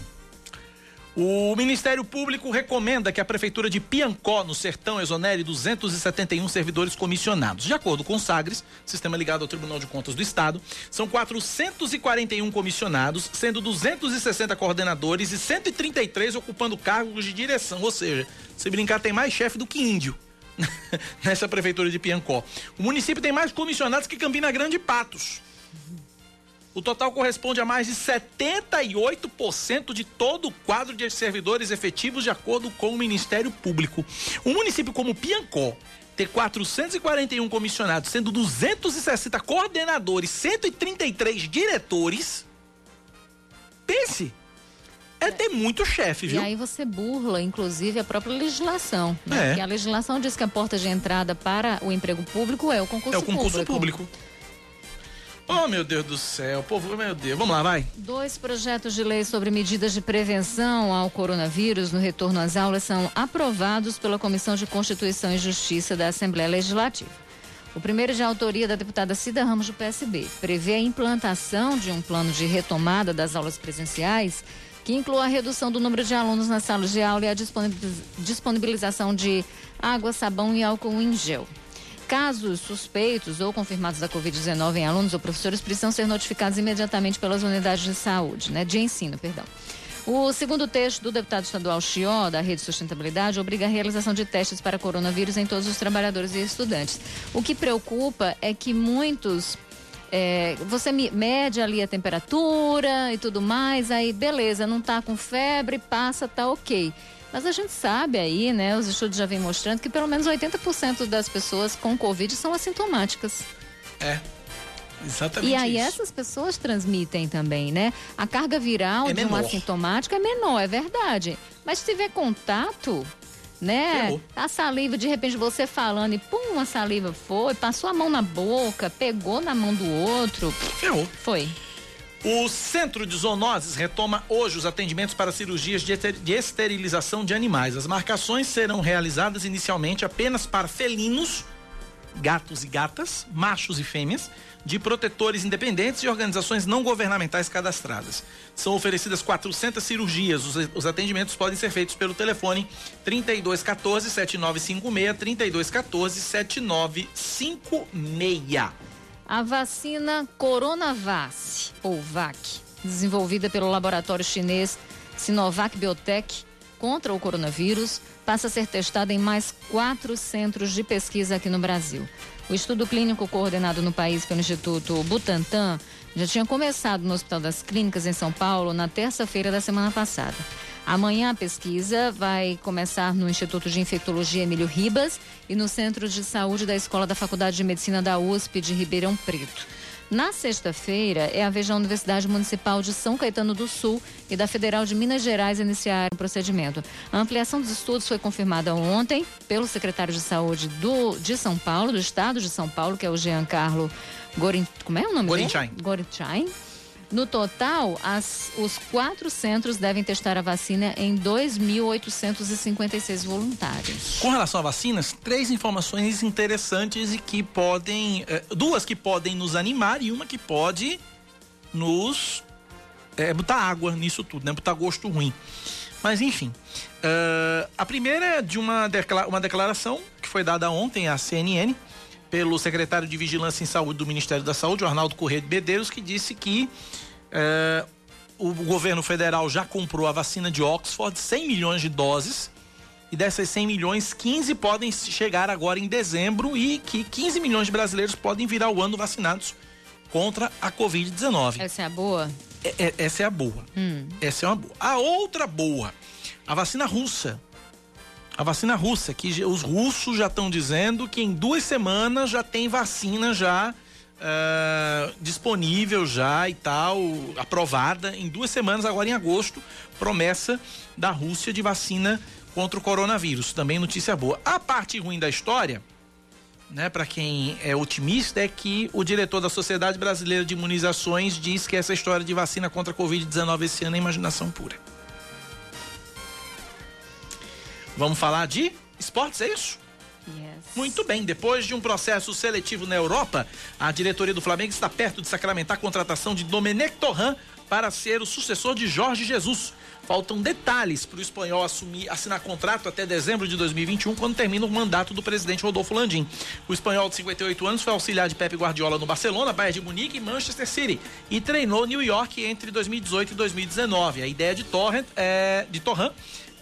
O Ministério Público recomenda que a Prefeitura de Piancó, no Sertão, exonere 271 servidores comissionados. De acordo com o Sagres, sistema ligado ao Tribunal de Contas do Estado, são 441 comissionados, sendo 260 coordenadores e 133 ocupando cargos de direção. Ou seja, se brincar, tem mais chefe do que índio nessa Prefeitura de Piancó. O município tem mais comissionados que Campina Grande e Patos. O total corresponde a mais de 78% de todo o quadro de servidores efetivos, de acordo com o Ministério Público. Um município como Piancó ter 441 comissionados, sendo 260 coordenadores, 133 diretores. Pense. É ter muito chefe, viu? E aí você burla, inclusive, a própria legislação. Né? É. a legislação diz que a porta de entrada para o emprego público é o concurso público. É o concurso público. público. Oh, meu Deus do céu, povo, meu Deus. Vamos lá, vai. Dois projetos de lei sobre medidas de prevenção ao coronavírus no retorno às aulas são aprovados pela Comissão de Constituição e Justiça da Assembleia Legislativa. O primeiro de autoria da deputada Cida Ramos do PSB prevê a implantação de um plano de retomada das aulas presenciais que inclua a redução do número de alunos nas salas de aula e a disponibilização de água, sabão e álcool em gel. Casos suspeitos ou confirmados da Covid-19 em alunos ou professores precisam ser notificados imediatamente pelas unidades de saúde, né? De ensino, perdão. O segundo texto do deputado estadual Chió, da Rede Sustentabilidade, obriga a realização de testes para coronavírus em todos os trabalhadores e estudantes. O que preocupa é que muitos é, você mede ali a temperatura e tudo mais, aí beleza, não tá com febre, passa, tá ok. Mas a gente sabe aí, né, os estudos já vêm mostrando que pelo menos 80% das pessoas com Covid são assintomáticas. É. Exatamente. E aí isso. essas pessoas transmitem também, né? A carga viral É de um menor. assintomático é menor, é verdade. Mas se tiver contato, né? Ferrou. A saliva, de repente você falando e pum, a saliva foi, passou a mão na boca, pegou na mão do outro. Ferrou. Foi. O Centro de Zoonoses retoma hoje os atendimentos para cirurgias de ester- de esterilização de animais. As marcações serão realizadas inicialmente apenas para felinos, gatos e gatas, machos e fêmeas, de protetores independentes e organizações não governamentais cadastradas. São oferecidas 400 cirurgias. Os, os atendimentos podem ser feitos pelo telefone 3214 7956 3214 7956. A vacina Coronavac, ou VAC, desenvolvida pelo laboratório chinês Sinovac Biotech contra o coronavírus, passa a ser testada em mais quatro centros de pesquisa aqui no Brasil. O estudo clínico coordenado no país pelo Instituto Butantan já tinha começado no Hospital das Clínicas em São Paulo na terça-feira da semana passada. Amanhã a pesquisa vai começar no Instituto de Infectologia Emílio Ribas e no Centro de Saúde da Escola da Faculdade de Medicina da USP de Ribeirão Preto. Na sexta-feira, é a vez da Universidade Municipal de São Caetano do Sul e da Federal de Minas Gerais iniciar o procedimento. A ampliação dos estudos foi confirmada ontem pelo secretário de Saúde do, de São Paulo, do Estado de São Paulo, que é o Giancarlo Gorin, como é o nome Gorinchain. dele? Gorinchain. No total, as- os quatro centros devem testar a vacina em 2.856 voluntários. Com relação a vacinas, três informações interessantes e que podem. eh, duas que podem nos animar e uma que pode nos eh, botar água nisso tudo, né? Botar gosto ruim. Mas enfim. eh, a primeira é de uma, decla- uma declaração que foi dada ontem à CNN pelo secretário de Vigilância em Saúde do Ministério da Saúde, Arnaldo Corrêa de Medeiros, que disse que eh, o governo federal já comprou a vacina de Oxford, 100 milhões de doses, e dessas 100 milhões, 15 podem chegar agora em dezembro e que 15 milhões de brasileiros podem virar o ano vacinados contra a Covid-19. Essa é a boa? É- é- essa é a boa. Hum. Essa é uma boa. A outra boa, a vacina russa. A vacina russa, que os russos já estão dizendo que em duas semanas já tem vacina já ah, disponível já e tal, aprovada em duas semanas, agora em agosto, promessa da Rússia de vacina contra o coronavírus. Também notícia boa. A parte ruim da história, né, para quem é otimista, é que o diretor da Sociedade Brasileira de Imunizações diz que essa história de vacina contra a Covid-19 esse ano é imaginação pura. Vamos falar de esportes, é isso? Muito bem, depois de um processo seletivo na Europa, a diretoria do Flamengo está perto de sacramentar a contratação de Domenech Torran para ser o sucessor de Jorge Jesus. Faltam detalhes para o espanhol assumir, assinar contrato até dezembro de 2021, quando termina o mandato do presidente Rodolfo Landim. O espanhol de 58 anos foi auxiliar de Pepe Guardiola no Barcelona, Bayern de Munique e Manchester City e treinou New York entre 2018 e 2019. A ideia de Torrent é de Torran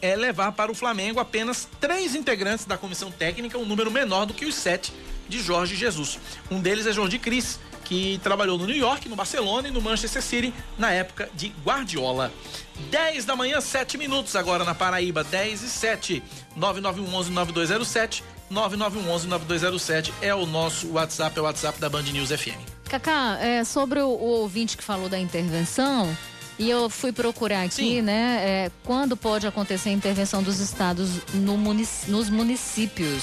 é levar para o Flamengo apenas três integrantes da comissão técnica, um número menor do que os sete de Jorge Jesus. Um deles é Jordi Cris, que trabalhou no New York, no Barcelona e no Manchester City na época de Guardiola. 10 da manhã, 7 minutos agora na Paraíba, 10 e 7. 9911-9207. 9911-9207 é o nosso WhatsApp, é o WhatsApp da Band News FM. Cacá, é, sobre o, o ouvinte que falou da intervenção, e eu fui procurar aqui, Sim. né, é, quando pode acontecer a intervenção dos estados no munic- nos municípios,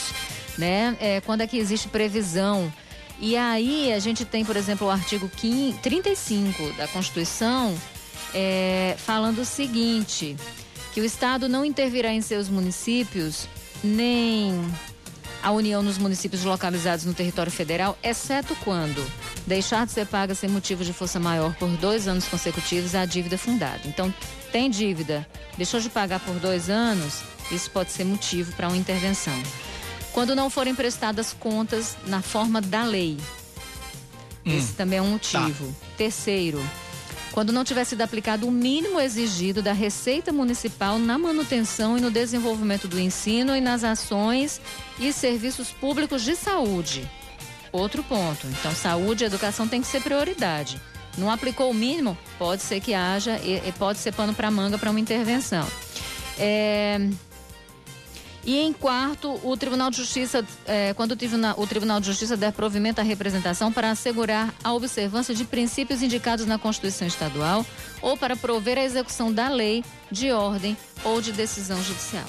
né? É, quando é que existe previsão. E aí a gente tem, por exemplo, o artigo 15, 35 da Constituição é, falando o seguinte, que o Estado não intervirá em seus municípios nem a União nos municípios localizados no território federal, exceto quando deixar de ser paga sem motivo de força maior por dois anos consecutivos a dívida fundada. Então, tem dívida, deixou de pagar por dois anos, isso pode ser motivo para uma intervenção. Quando não forem prestadas contas na forma da lei, esse também é um motivo. Terceiro, quando não tiver sido aplicado o mínimo exigido da Receita Municipal na manutenção e no desenvolvimento do ensino e nas ações e serviços públicos de saúde. Outro ponto. Então, saúde e educação tem que ser prioridade. Não aplicou o mínimo, pode ser que haja, e, pode ser pano para manga para uma intervenção. É, e em quarto, o Tribunal de Justiça, eh, quando o tribunal, o tribunal de Justiça der provimento à representação para assegurar a observância de princípios indicados na Constituição Estadual ou para prover a execução da lei, de ordem ou de decisão judicial.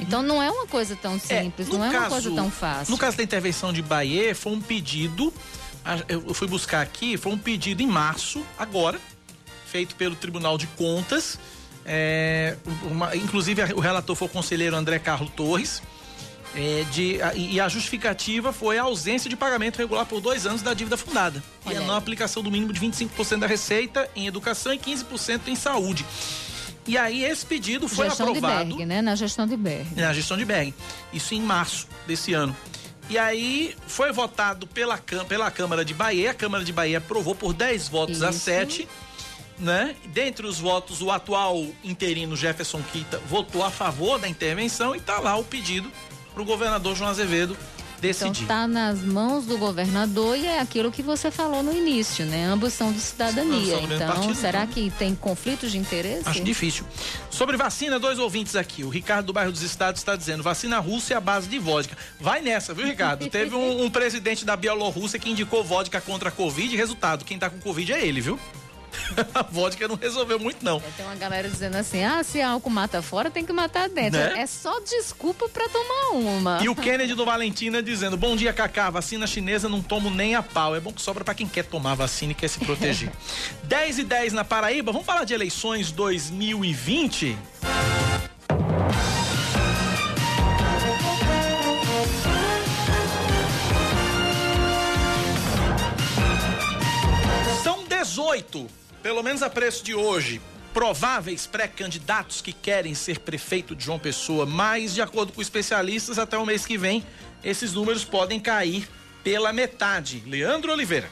Então não é uma coisa tão simples, É, não é uma caso- coisa tão fácil. No caso da intervenção de Bahia, foi um pedido, eu fui buscar aqui, foi um pedido em março, agora, feito pelo Tribunal de Contas. É, uma- inclusive, a- o relator foi o conselheiro André Carlos Torres. é, de, a- e a justificativa foi a ausência de pagamento regular por dois anos da dívida fundada. e Olha a aí. não aplicação do mínimo de 25% da receita em educação e 15% em saúde. E aí esse pedido foi gestão aprovado de Berg, né? Na gestão de Berg. na gestão de Berg. Isso em março desse ano. E aí foi votado pela, pela Câmara de Bahia. A Câmara de Bahia aprovou por 10 votos a Isso. 7. Né? Dentre os votos, o atual interino Jefferson Quita votou a favor da intervenção e está lá o pedido para o governador João Azevedo Então decidir. está nas mãos do governador e é aquilo que você falou no início, né? Ambos são de cidadania. São Então, partido, será então. que tem conflitos de interesse? Acho difícil. Sobre vacina, dois ouvintes aqui. O Ricardo do bairro dos Estados está dizendo: vacina russa é a base de vodka. Vai nessa, viu, Ricardo? Teve um, um presidente da Bielorrússia que indicou vodka contra a Covid. Resultado: quem tá com Covid é ele, viu? a vodka não resolveu muito, não. Tem uma galera dizendo assim: ah, se álcool mata fora, tem que matar dentro. Né? É só desculpa pra tomar uma. E o Kennedy do Valentina dizendo: Bom dia, Cacá. Vacina chinesa não tomo nem a pau. É bom que sobra pra quem quer tomar vacina e quer se proteger. 10 e 10 na Paraíba. Vamos falar de eleições 2020? São 18, pelo menos a preço de hoje, prováveis pré-candidatos que querem ser prefeito de João Pessoa, mas, de acordo com especialistas, até o mês que vem, esses números podem cair pela metade. Leandro Oliveira.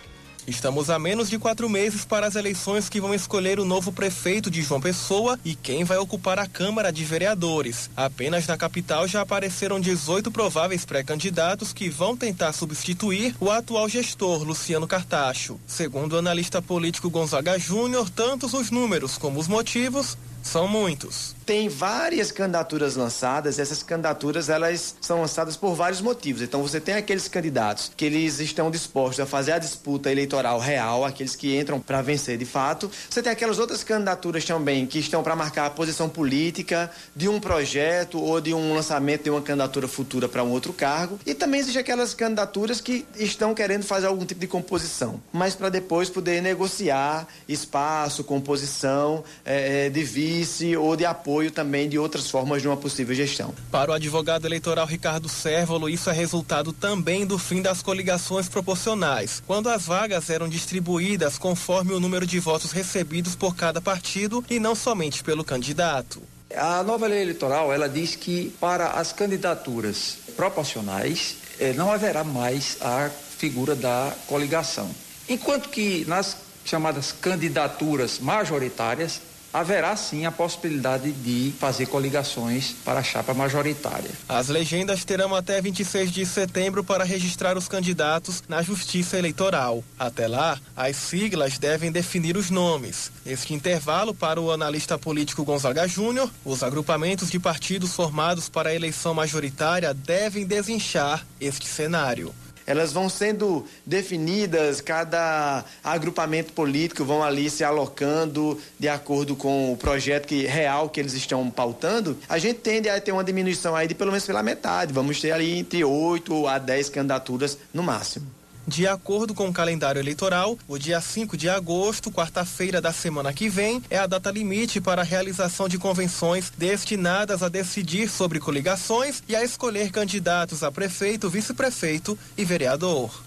Estamos a menos de quatro meses para as eleições que vão escolher o novo prefeito de João Pessoa e quem vai ocupar a Câmara de Vereadores. Apenas na capital já apareceram 18 prováveis pré-candidatos que vão tentar substituir o atual gestor, Luciano Cartacho. Segundo o analista político Gonzaga Júnior, tantos os números como os motivos são muitos. Tem várias candidaturas lançadas, essas candidaturas elas são lançadas por vários motivos. Então você tem aqueles candidatos que eles estão dispostos a fazer a disputa eleitoral real, aqueles que entram para vencer de fato. Você tem aquelas outras candidaturas também que estão para marcar a posição política de um projeto ou de um lançamento de uma candidatura futura para um outro cargo. E também existem aquelas candidaturas que estão querendo fazer algum tipo de composição, mas para depois poder negociar espaço, composição eh, eh, de vice ou de apoio também de outras formas de uma possível gestão. Para o advogado eleitoral Ricardo Sérvolo, isso é resultado também do fim das coligações proporcionais, quando as vagas eram distribuídas conforme o número de votos recebidos por cada partido e não somente pelo candidato. A nova lei eleitoral, ela diz que para as candidaturas proporcionais eh, não haverá mais a figura da coligação. Enquanto que nas chamadas candidaturas majoritárias haverá sim a possibilidade de fazer coligações para a chapa majoritária. As legendas terão até 26 de setembro para registrar os candidatos na Justiça Eleitoral. Até lá, as siglas devem definir os nomes. Neste intervalo, para o analista político Gonzaga Júnior, os agrupamentos de partidos formados para a eleição majoritária devem desinchar este cenário. Elas vão sendo definidas, cada agrupamento político vão ali se alocando de acordo com o projeto que, real que eles estão pautando. A gente tende a ter uma diminuição aí de pelo menos pela metade. Vamos ter ali entre 8 a 10 candidaturas no máximo. De acordo com o calendário eleitoral, o dia 5 de agosto, quarta-feira da semana que vem, é a data limite para a realização de convenções destinadas a decidir sobre coligações e a escolher candidatos a prefeito, vice-prefeito e vereador.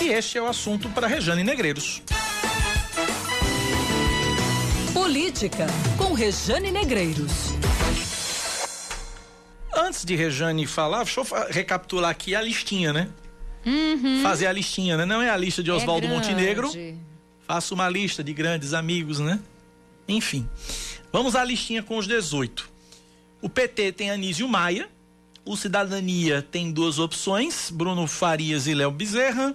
E este é o assunto para Rejane Negreiros. Política, com Rejane Negreiros. Antes de Rejane falar, deixa eu recapitular aqui a listinha, né? Fazer a listinha, né? Não é a lista de Oswaldo é. Montenegro. Faça uma lista de grandes amigos, né? Enfim. Vamos à listinha com os 18. O PT tem Anísio Maia. O Cidadania tem duas opções: Bruno Farias e Léo Bezerra.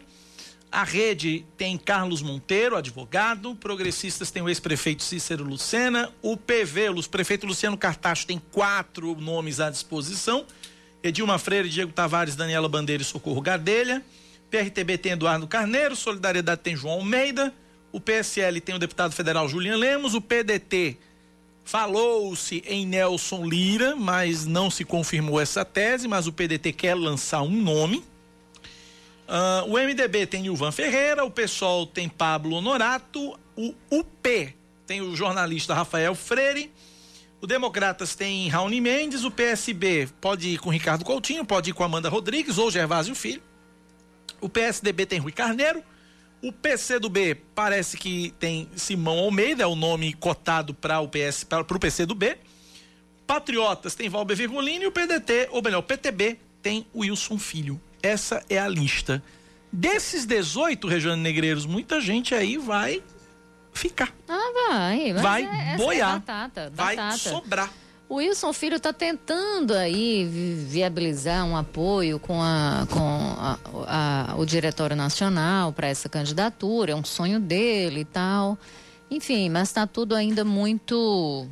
A rede tem Carlos Monteiro, advogado. Progressistas tem o ex-prefeito Cícero Lucena. O PV, o prefeito Luciano Cartacho, tem quatro nomes à disposição: Edilma Freire, Diego Tavares, Daniela Bandeira e Socorro Gadelha. PRTB tem Eduardo Carneiro. Solidariedade tem João Almeida. O PSL tem o deputado federal Julian Lemos. O PDT falou-se em Nelson Lira, mas não se confirmou essa tese. Mas o PDT quer lançar um nome. Ah, o MDB tem Nilvan Ferreira, o PSOL tem Pablo Honorato, o UP tem o jornalista Rafael Freire, o Democratas tem Raoni Mendes, o PSB pode ir com Ricardo Coutinho, pode ir com Amanda Rodrigues ou Gervásio Filho. O PSDB tem Rui Carneiro. O PCdoB parece que tem Simão Almeida, é o nome cotado para o PS, para o PCdoB. Patriotas tem Valber Virgulini e o PDT, ou melhor, o PTB tem Wilson Filho. Essa é a lista. Desses 18 Regiane Negreiros, muita gente aí vai ficar. Ah, vai. Vai é- é boiar. batata, Vai batata. sobrar. O Wilson Filho está tentando aí vi- viabilizar um apoio com, a, com a- a- o Diretório Nacional para essa candidatura, é um sonho dele e tal. Enfim, mas está tudo ainda muito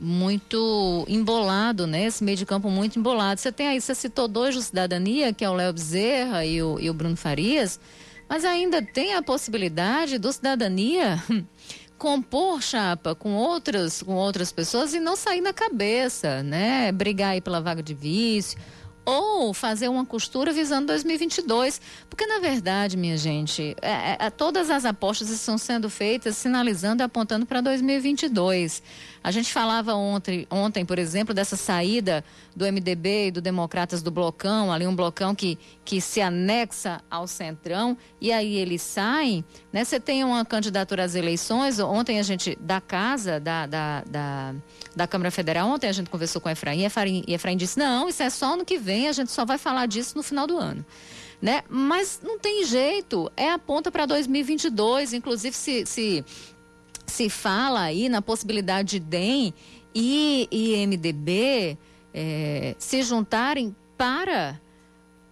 muito embolado, né? Esse meio de campo muito embolado. Você tem aí, você citou dois do Cidadania, que é o Léo Bezerra e o, e o Bruno Farias, mas ainda tem a possibilidade do Cidadania compor chapa com outras com outras pessoas e não sair na cabeça, né? Brigar aí pela vaga de vício ou fazer uma costura visando 2022, porque na verdade, minha gente, é- é- todas as apostas estão sendo feitas sinalizando e apontando para 2022. A gente falava ontem, ontem, por exemplo, dessa saída do MDB e do Democratas do Blocão, ali um blocão que, que se anexa ao Centrão, e aí eles saem, né? Você tem uma candidatura às eleições, ontem a gente, da casa, da, da, da, da Câmara Federal, ontem a gente conversou com o Efraim, e Efraim, Efraim disse, não, isso é só ano que vem, a gente só vai falar disso no final do ano. Né? Mas não tem jeito, é a ponta para 2022, inclusive se, se se fala aí na possibilidade de DEM e, e MDB eh, se juntarem para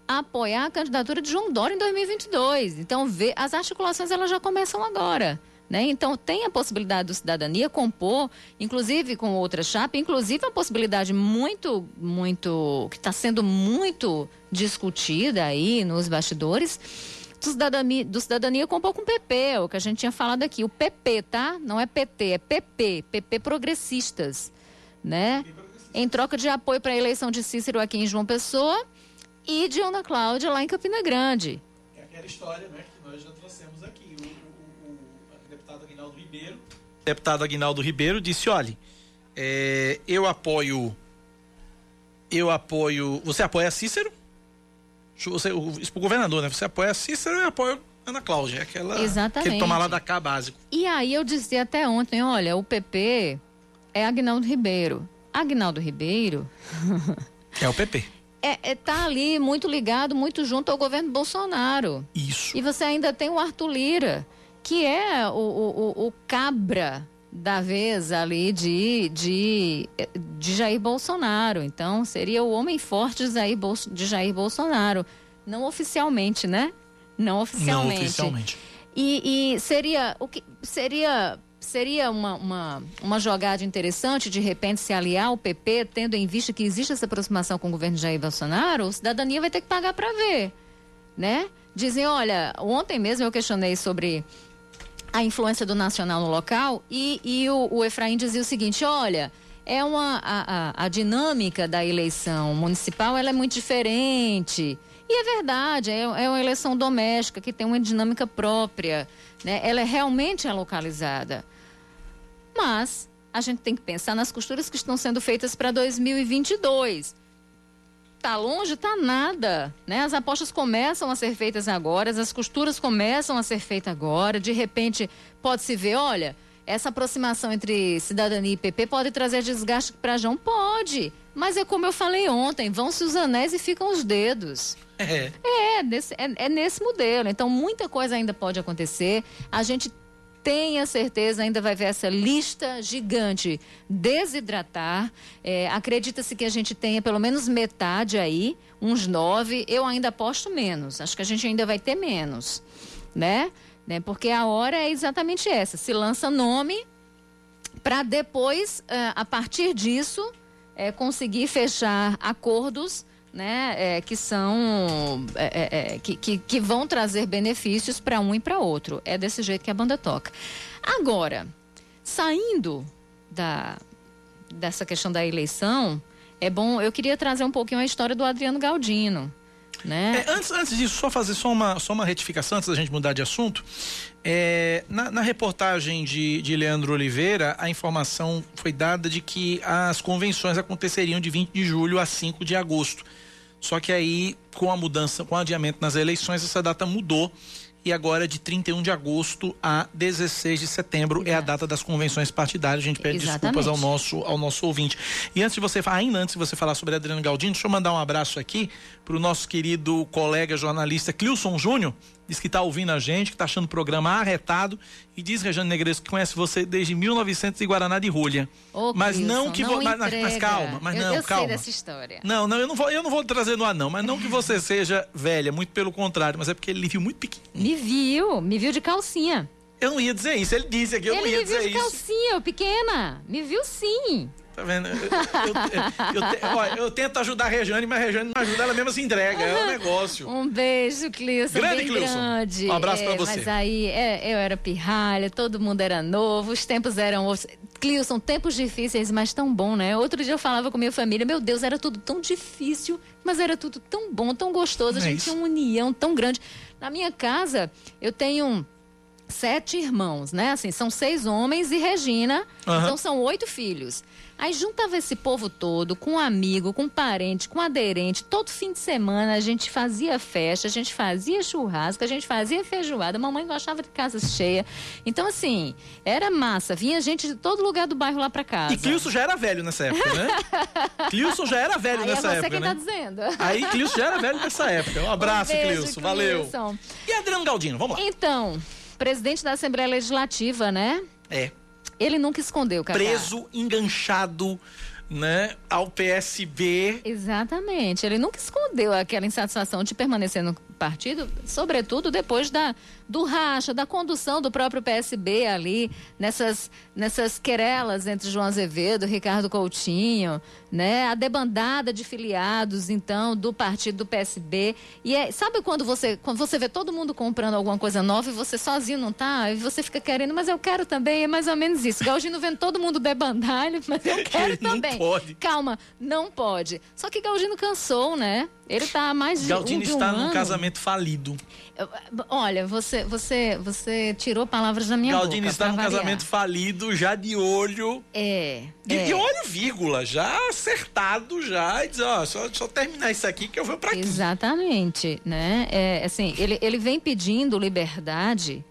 apoiar a candidatura de João Dória em 2022. Então, vê, as articulações elas já começam agora. Né? Então, tem a possibilidade do Cidadania compor, inclusive com outra chapa, inclusive a possibilidade muito, muito, que está sendo muito discutida aí nos bastidores, do cidadania, do cidadania compor com o PP, o que a gente tinha falado aqui. O PP, tá? Não é PT, é PP, PP Progressistas, né? Em troca de apoio para a eleição de Cícero aqui em João Pessoa e de Ana Cláudia lá em Campina Grande. É aquela história, né, que nós já trouxemos aqui. O, o- o deputado Aguinaldo Ribeiro. Deputado Aguinaldo Ribeiro disse: olha, é, eu apoio. Eu apoio. Você apoia Cícero? Você, o, governador, né? Você apoia Cícero e eu apoio Ana Cláudia. É aquela. Exatamente. Aquele tomar lá da cá básico. E aí eu dizia até ontem, olha, o PP é Agnaldo Ribeiro. Agnaldo Ribeiro É o PP. é, é, tá ali muito ligado, muito junto ao governo Bolsonaro. Isso. E você ainda tem o Arthur Lira, que é o, o, o- o cabra da vez ali de, de, de Jair Bolsonaro. Então, seria o homem forte de Jair, Bolso- de Jair Bolsonaro. Não oficialmente, né? Não oficialmente. Não oficialmente. E, e seria o que seria seria uma, uma, uma jogada interessante de repente se aliar ao PP, tendo em vista que existe essa aproximação com o governo de Jair Bolsonaro, o cidadania vai ter que pagar para ver, né? Dizem, olha, ontem mesmo eu questionei sobre a influência do nacional no local e, e o, o Efraim dizia o seguinte, olha, é uma a, a, a dinâmica da eleição municipal ela é muito diferente. E é verdade, é, é uma eleição doméstica que tem uma dinâmica própria, né? Ela é realmente é localizada. Mas a gente tem que pensar nas costuras que estão sendo feitas para 2022. Tá longe, tá nada, né? As apostas começam a ser feitas agora, as costuras começam a ser feitas agora. De repente, pode se ver, olha, essa aproximação entre cidadania e PP pode trazer desgaste para João? Pode. Mas é como eu falei ontem, vão-se os anéis e ficam os dedos. É. É, desse, é, é nesse modelo. Então, muita coisa ainda pode acontecer. A gente tenha certeza, ainda vai ver essa lista gigante desidratar. É, Acredita-se que a gente tenha pelo menos metade aí, uns nove. Eu ainda aposto menos. Acho que a gente ainda vai ter menos, né? né? Porque a hora é exatamente essa. Se lança nome para depois, a partir disso, eh, conseguir fechar acordos né, eh, que são eh, eh, eh, que, que, que vão trazer benefícios para um e para outro. É desse jeito que a banda toca. Agora, saindo da, dessa questão da eleição, é bom. Eu queria trazer um pouquinho a história do Adriano Galdino. Né? É, antes, antes disso, só fazer só uma, só uma retificação, antes da gente mudar de assunto. É, na, na reportagem de, de Leandro Oliveira, a informação foi dada de que as convenções aconteceriam de 20 de julho a 5 de agosto. Só que aí, com a mudança, com o adiamento nas eleições, essa data mudou. E agora, é de 31 de agosto a 16 de setembro, é a data das convenções partidárias. A gente pede Exatamente. desculpas ao nosso, ao nosso ouvinte. E antes de você, ainda antes de você falar sobre Adriano Galdino, deixa eu mandar um abraço aqui para o nosso querido colega jornalista Clilson Júnior, diz que está ouvindo a gente, que está achando o programa arretado e diz, Rejane Negresco, que conhece você desde 1900 e Guaraná de Rolha. Ô, mas Cleison, não que não vo- mas, mas- calma, mas eu, não, eu calma. sei dessa história. Não, não, eu não vou, eu não vou trazer no ar não, mas não que você seja velha, muito pelo contrário, mas é porque ele lhe viu muito pequeno. Me viu, me viu de calcinha. Eu não ia dizer isso, ele disse aqui, eu não Ele ia me viu dizer de isso. calcinha, eu pequena. Me viu sim. Tá vendo? Eu, eu- eu- olha, eu tento ajudar a Rejane, mas a Rejane não ajuda, ela mesma se entrega, é um negócio. Um beijo, Clilson. Grande, bem Cleilson. grande. Um abraço pra É, você. Mas aí é, eu era pirralha, todo mundo era novo, os tempos eram outros. Clilson, tempos difíceis, mas tão bom, né? Outro dia eu falava com minha família, meu Deus, era tudo tão difícil, mas era tudo tão bom, tão gostoso. A é gente isso? tinha uma união tão grande. Na minha casa, eu tenho sete irmãos, né? Assim, são seis homens e Regina. Aham. Então são oito filhos. Aí juntava esse povo todo, com amigo, com parente, com aderente. Todo fim de semana a gente fazia festa, a gente fazia churrasco, a gente fazia feijoada. Mamãe gostava de casa cheia. Então, assim, era massa. Vinha gente de todo lugar do bairro lá pra casa. E Clilson já era velho nessa época, né? Clilson já era velho Aí é nessa você época, quem né? tá dizendo. Aí Clilson já era velho nessa época. Um abraço, Um beijo, Clilson. Valeu. E Adriano Galdino, vamos lá. Então, presidente da Assembleia Legislativa, né? É. Ele nunca escondeu, Cacá. Preso, enganchado, né, ao PSB. Exatamente. Ele nunca escondeu aquela insatisfação de permanecer no partido, sobretudo depois da, do racha, da condução do próprio PSB ali, nessas, nessas querelas entre João Azevedo e Ricardo Coutinho, né? A debandada de filiados, então, do partido do PSB. E é, sabe quando você, quando você vê todo mundo comprando alguma coisa nova e você sozinho não tá? E você fica querendo, mas eu quero também, é mais ou menos isso. Galdino vendo todo mundo debandalho, mas eu quero Não também. pode. Calma, não pode. Só que Galdino cansou, né? Ele tá há mais de Galdino um, de um está num ano. casamento falido. Olha, você, você, você tirou palavras da minha Galdino boca. está pra num variar. casamento falido, já de olho. É. De, é. de olho, vírgula, já acertado já. E diz, ó, só, só terminar isso aqui que eu vou pra aqui. Exatamente, né? É, assim, ele, ele vem pedindo liberdade.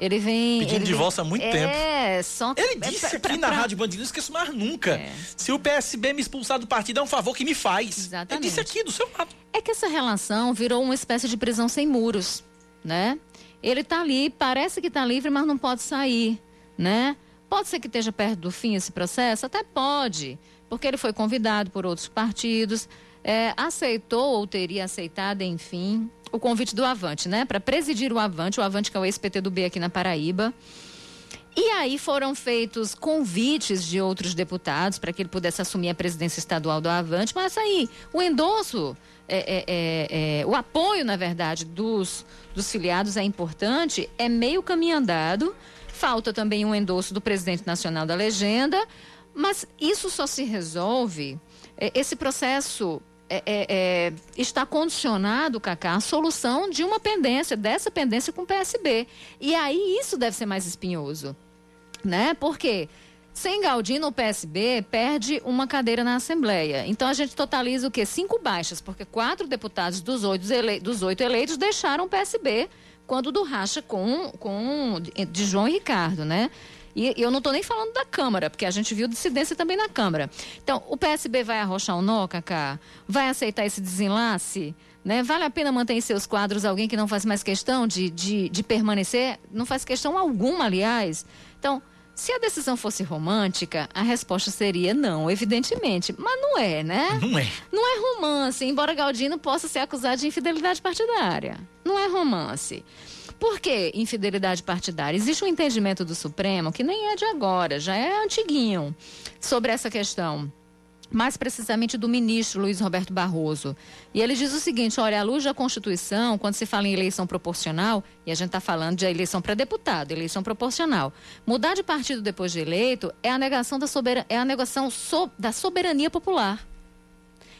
Ele vem. Pedindo ele vem- divórcio há muito é, tempo. É, só Ele é disse pra- aqui pra- na pra- Rádio Band, não esqueço mais nunca. É. Se o PSB me expulsar do partido, é um favor que me faz. Exatamente. Ele disse aqui, do seu lado. É que essa relação virou uma espécie de prisão sem muros, né? Ele tá ali, parece que tá livre, mas não pode sair, né? Pode ser que esteja perto do fim esse processo? Até pode, porque ele foi convidado por outros partidos, é, aceitou ou teria aceitado, enfim, o convite do Avante, né? Para presidir o Avante, o Avante que é o ex-PT do B aqui na Paraíba. E aí foram feitos convites de outros deputados para que ele pudesse assumir a presidência estadual do Avante, mas aí o endosso, é, é, é, é, o apoio, na verdade, dos, dos filiados é importante, é meio caminho andado. Falta também um endosso do presidente nacional da legenda, mas isso só se resolve. é, esse processo é, é, é, está condicionado, Cacá, à solução de uma pendência, dessa pendência com o PSB. E aí isso deve ser mais espinhoso, né? Porque sem Galdino, o PSB perde uma cadeira na Assembleia. Então a gente totaliza o quê? Cinco baixas, porque quatro deputados dos oito, ele... dos oito eleitos deixaram o PSB quando do racha com, com de João e Ricardo, né? E eu não estou nem falando da Câmara, porque a gente viu dissidência também na Câmara. Então, o PSB vai arrochar o nó, Cacá? Vai aceitar esse desenlace? Né? Vale a pena manter em seus quadros alguém que não faz mais questão de, de, de permanecer? Não faz questão alguma, aliás. Então, se a decisão fosse romântica, a resposta seria não, evidentemente. Mas não é, né? Não é. Não é romance, embora Galdino possa ser acusado de infidelidade partidária. Não é romance. Por que infidelidade partidária? Existe um entendimento do Supremo, que nem é de agora, já é antiguinho, sobre essa questão mais precisamente do ministro Luiz Roberto Barroso. E ele diz o seguinte: olha, à luz da Constituição, quando se fala em eleição proporcional, e a gente está falando de eleição para deputado, eleição proporcional, mudar de partido depois de eleito é a negação da, soberan é a negação so da soberania popular.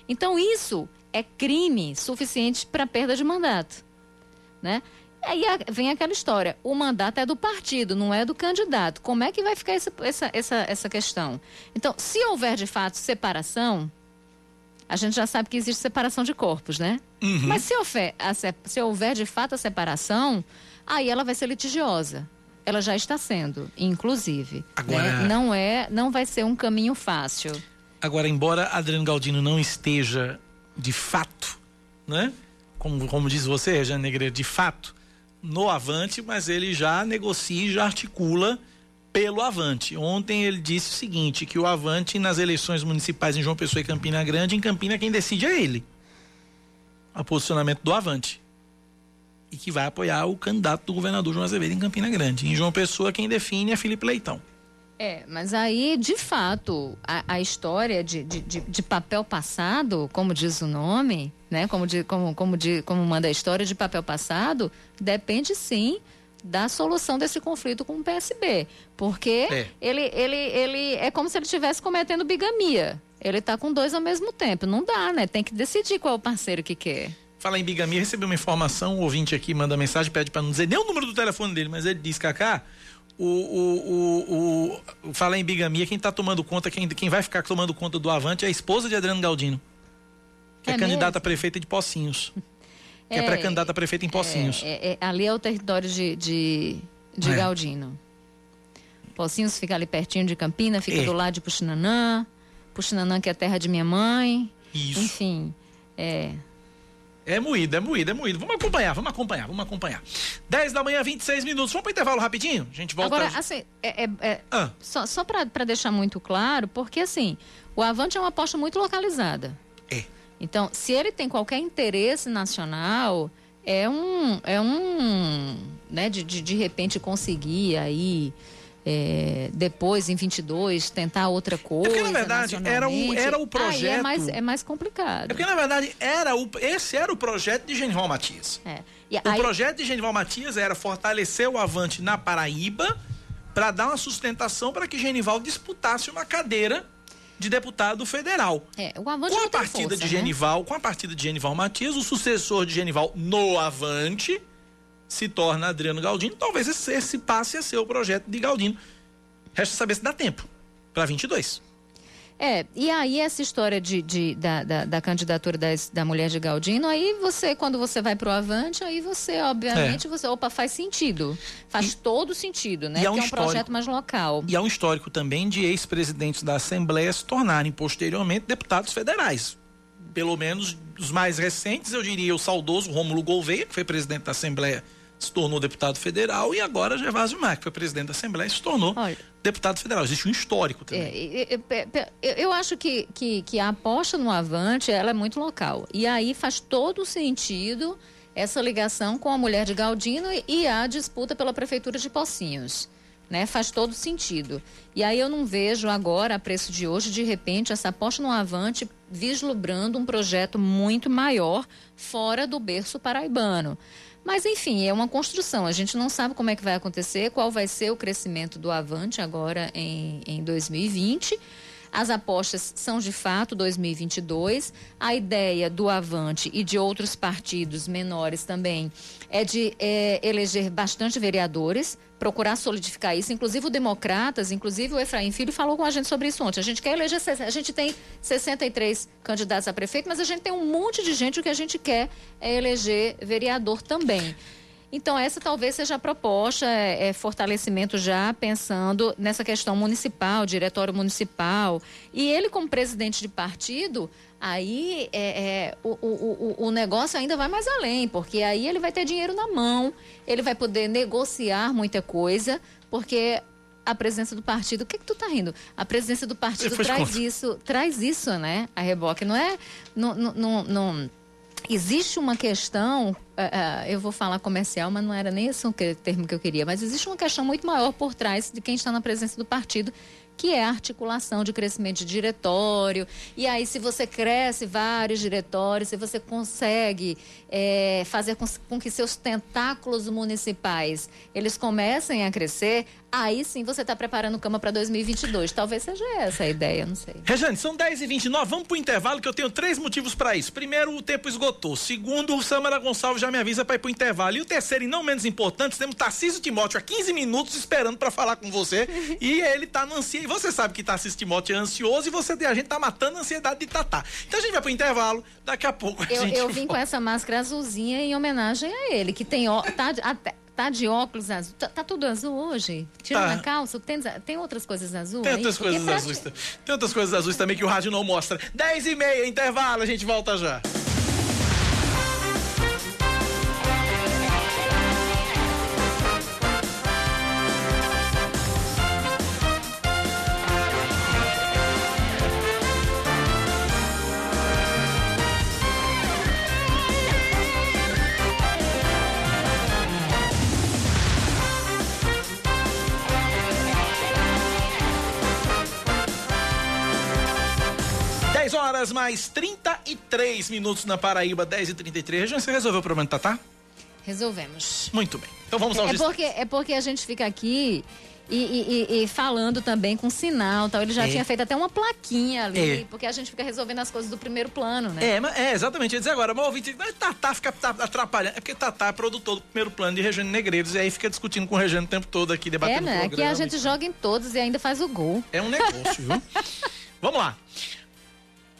Então, isso é crime suficiente para perda de mandato. Né? Aí vem aquela história: o mandato é do partido, não é do candidato. Como é que vai ficar essa, essa, essa, essa questão? Então, se houver de fato separação, a gente já sabe que existe separação de corpos, né? Uhum. Mas se houver, a, se houver de fato a separação, aí ela vai ser litigiosa. Ela já está sendo, inclusive. Né? Agora... Né? Não é, não vai ser um caminho fácil. Agora, embora Adriano Galdino não esteja de fato, né? Como, como diz você, Regiane Negreiro, de fato, no Avante, mas ele já negocia e já articula pelo Avante. Ontem ele disse o seguinte, que o Avante nas eleições municipais em João Pessoa e Campina Grande, em Campina quem decide é ele. O posicionamento do Avante. E que vai apoiar o candidato do governador João Azevedo em Campina Grande. Em João Pessoa quem define é Felipe Leitão. É, mas aí, de fato, a, a história de, de, de, de, papel passado, como diz o nome, né? Como, de, como, como, de, como manda a história de papel passado, depende sim da solução desse conflito com o PSB. Porque é. ele, ele, ele é como se ele estivesse cometendo bigamia. Ele está com dois ao mesmo tempo. Não dá, né? Tem que decidir qual é o parceiro que quer. Fala em bigamia, recebi uma informação, o ouvinte aqui manda mensagem, pede para não dizer nem o número do telefone dele, mas ele diz, Cacá, o, o, o, o fala em bigamia, quem está tomando conta, quem, quem vai ficar tomando conta do Avante é a esposa de Adriano Galdino, que é, é candidata a prefeita de Pocinhos. Que é, é pré-candidata a prefeita em Pocinhos. É, é, ali é o território de, de, de é. Galdino. Pocinhos fica ali pertinho de Campina, fica é. do lado de Puxinanã. Puxinanã, que é a terra de minha mãe. Isso. Enfim, é. É moído, é moído, é moído. Vamos acompanhar, vamos acompanhar, vamos acompanhar. 10 da manhã, 26 minutos. Vamos para intervalo rapidinho? A gente volta. Agora, assim, é, é, é ah. só, só para deixar muito claro, porque assim, o Avante é uma aposta muito localizada. É. Então, se ele tem qualquer interesse nacional, é um. É um. Né, de, de, de repente conseguir aí é, depois, em 22, tentar outra coisa. É porque, na verdade, era o, era o projeto. Aí é mais, é mais complicado. É porque, na verdade, era o, esse era o projeto de Genival Matias. É. E o aí... projeto de Genival Matias era fortalecer o Avante na Paraíba para dar uma sustentação para que Genival disputasse uma cadeira de deputado federal. É, o Avante com a partida força, de Genival, né? com a partida de Genival Matias, o sucessor de Genival no Avante se torna Adriano Galdino, talvez esse, esse passe a ser o projeto de Galdino. Resta saber se dá tempo para 22. É, e aí essa história de, de da, da, da, candidatura das, da mulher de Galdino, aí você, quando você vai pro Avante, aí você, obviamente, é. você, opa, faz sentido. Faz e, todo sentido, né? É um, é um projeto mais local. E há um histórico também de ex-presidentes da Assembleia se tornarem posteriormente deputados federais. Pelo menos os mais recentes, eu diria o saudoso Rômulo Gouveia, que foi presidente da Assembleia se tornou deputado federal e agora Gervásio que foi presidente da Assembleia, se tornou Olha, deputado federal. Existe um histórico também. É, eu, eu, acho que, que, que, a aposta no Avante ela é muito local. E aí faz todo sentido essa ligação com a mulher de Galdino e a disputa pela prefeitura de Pocinhos. Né, faz todo sentido. E aí eu não vejo agora, a preço de hoje, de repente, essa aposta no Avante vislumbrando um projeto muito maior fora do berço paraibano. Mas, enfim, é uma construção. A gente não sabe como é que vai acontecer, qual vai ser o crescimento do Avante agora em, em 2020. As apostas são de fato 2022. A ideia do Avante e de outros partidos menores também é de é, eleger bastante vereadores, procurar solidificar isso. Inclusive o Democratas, inclusive o Efraim Filho falou com a gente sobre isso ontem. A gente quer eleger, a gente tem 63 candidatos a prefeito, mas a gente tem um monte de gente, o que a gente quer é eleger vereador também. Então, essa talvez seja a proposta, é, é, fortalecimento já pensando nessa questão municipal, diretório municipal. E ele, como presidente de partido, aí é, é, o, o, o, o negócio ainda vai mais além, porque aí ele vai ter dinheiro na mão, ele vai poder negociar muita coisa, porque a presença do partido. O que, que tu tá rindo? A presença do partido traz isso, traz isso, né? A reboque. Não é. Não, não, não, existe uma questão. Uh, uh, eu vou falar comercial, mas não era nem esse o termo que eu queria. Mas existe uma questão muito maior por trás de quem está na presença do partido que é a articulação de crescimento de diretório. E aí, se você cresce vários diretórios, se você consegue é, fazer com, com, que seus tentáculos municipais eles comecem a crescer, aí sim você está preparando cama para 2022. Talvez seja essa a ideia, não sei. Rejane, são 10h29, vamos para o intervalo que eu tenho três motivos para isso. Primeiro, o tempo esgotou. Segundo, o Samara Gonçalves já me avisa para ir para o intervalo. E o terceiro, e não menos importante, temos Tarcísio Timóteo há 15 minutos esperando para falar com você. e ele está no ansia. E você sabe que Tarcísio Timóteo é ansioso e você, a gente está matando a ansiedade de Tatá. Então a gente vai para o intervalo, daqui a pouco a eu, gente Eu vim volta. com essa máscara azulzinha em homenagem a ele, que tem ó, tá, até, tá de óculos azul. Tá, tá tudo azul hoje? Tira tá. calça, tem, tem outras coisas azuis? Tem outras coisas azuis. Tem outras coisas azuis também que o rádio não mostra. 10 e meia, intervalo, a gente volta já. Horas mais 33 minutos na Paraíba, 10 e 33 Região, você resolveu o problema do Tatá? Resolvemos. Muito bem. Então vamos ao é, é porque É porque a gente fica aqui e, e, e, falando também com sinal tal. Ele já é. tinha feito até uma plaquinha ali, é. porque a gente fica resolvendo as coisas do primeiro plano, né? É, é exatamente. Eu ia dizer agora, mas ouvinte Tatá fica atrapalhando. É porque Tatá é produtor do primeiro plano de Regiane Negreiros e aí fica discutindo com o Regiane o tempo todo aqui, debatendo É, né? Aqui a gente joga em todos e ainda faz o gol. É um negócio, viu? Vamos lá.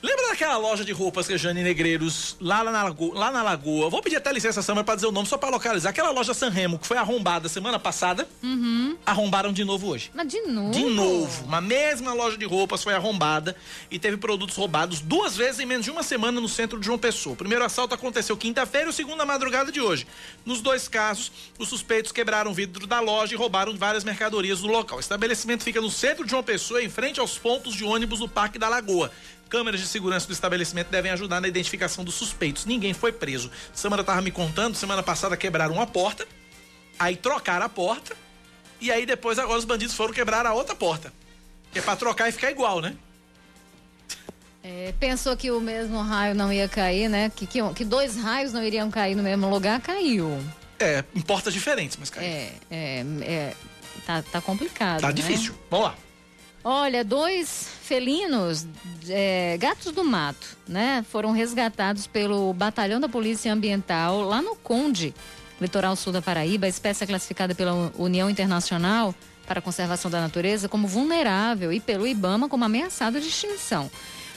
Lembra daquela loja de roupas que Jane Negreiros, lá na, Lagoa, lá na Lagoa? Vou pedir até licença, Samara, pra dizer o nome, só pra localizar. Aquela loja Sanremo, que foi arrombada semana passada, uhum. arrombaram de novo hoje. Mas de novo? De novo. Uma mesma loja de roupas foi arrombada e teve produtos roubados duas vezes em menos de uma semana no centro de João Pessoa. O primeiro assalto aconteceu quinta-feira e o segundo na madrugada de hoje. Nos dois casos, os suspeitos quebraram o vidro da loja e roubaram várias mercadorias do local. O estabelecimento fica no centro de João Pessoa, em frente aos pontos de ônibus do Parque da Lagoa. Câmeras de segurança do estabelecimento devem ajudar na identificação dos suspeitos. Ninguém foi preso. Samara estava me contando, semana passada quebraram uma porta, aí trocaram a porta, e aí depois agora os bandidos foram quebrar a outra porta. Que é pra trocar e ficar igual, né? É, pensou que o mesmo raio não ia cair, né? Que, que, que, dois raios não iriam cair no mesmo lugar, caiu. É, em portas diferentes, mas caiu. É, é, é tá, tá complicado. Tá né? difícil. Vamos lá. Olha, dois felinos, é, gatos do mato, né? Foram resgatados pelo Batalhão da Polícia Ambiental lá no Conde, litoral sul da Paraíba. Espécie classificada pela União Internacional para a Conservação da Natureza como vulnerável e pelo IBAMA como ameaçada de extinção.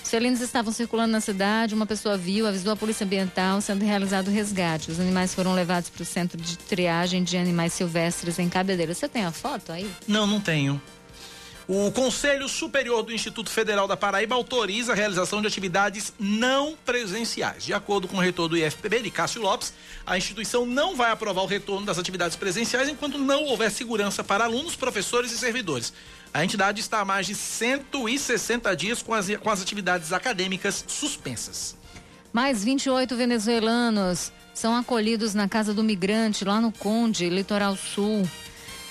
Os felinos estavam circulando na cidade, uma pessoa viu, avisou a Polícia Ambiental, sendo realizado o resgate. Os animais foram levados para o centro de triagem de animais silvestres em Cabedelo. Você tem a foto aí? Não, não tenho. O Conselho Superior do Instituto Federal da Paraíba autoriza a realização de atividades não presenciais. De acordo com o reitor do IFPB, de Cássio Lopes, a instituição não vai aprovar o retorno das atividades presenciais enquanto não houver segurança para alunos, professores e servidores. A entidade está há mais de 160 dias com as, com as atividades acadêmicas suspensas. Mais 28 venezuelanos são acolhidos na Casa do Migrante, lá no Conde, Litoral Sul.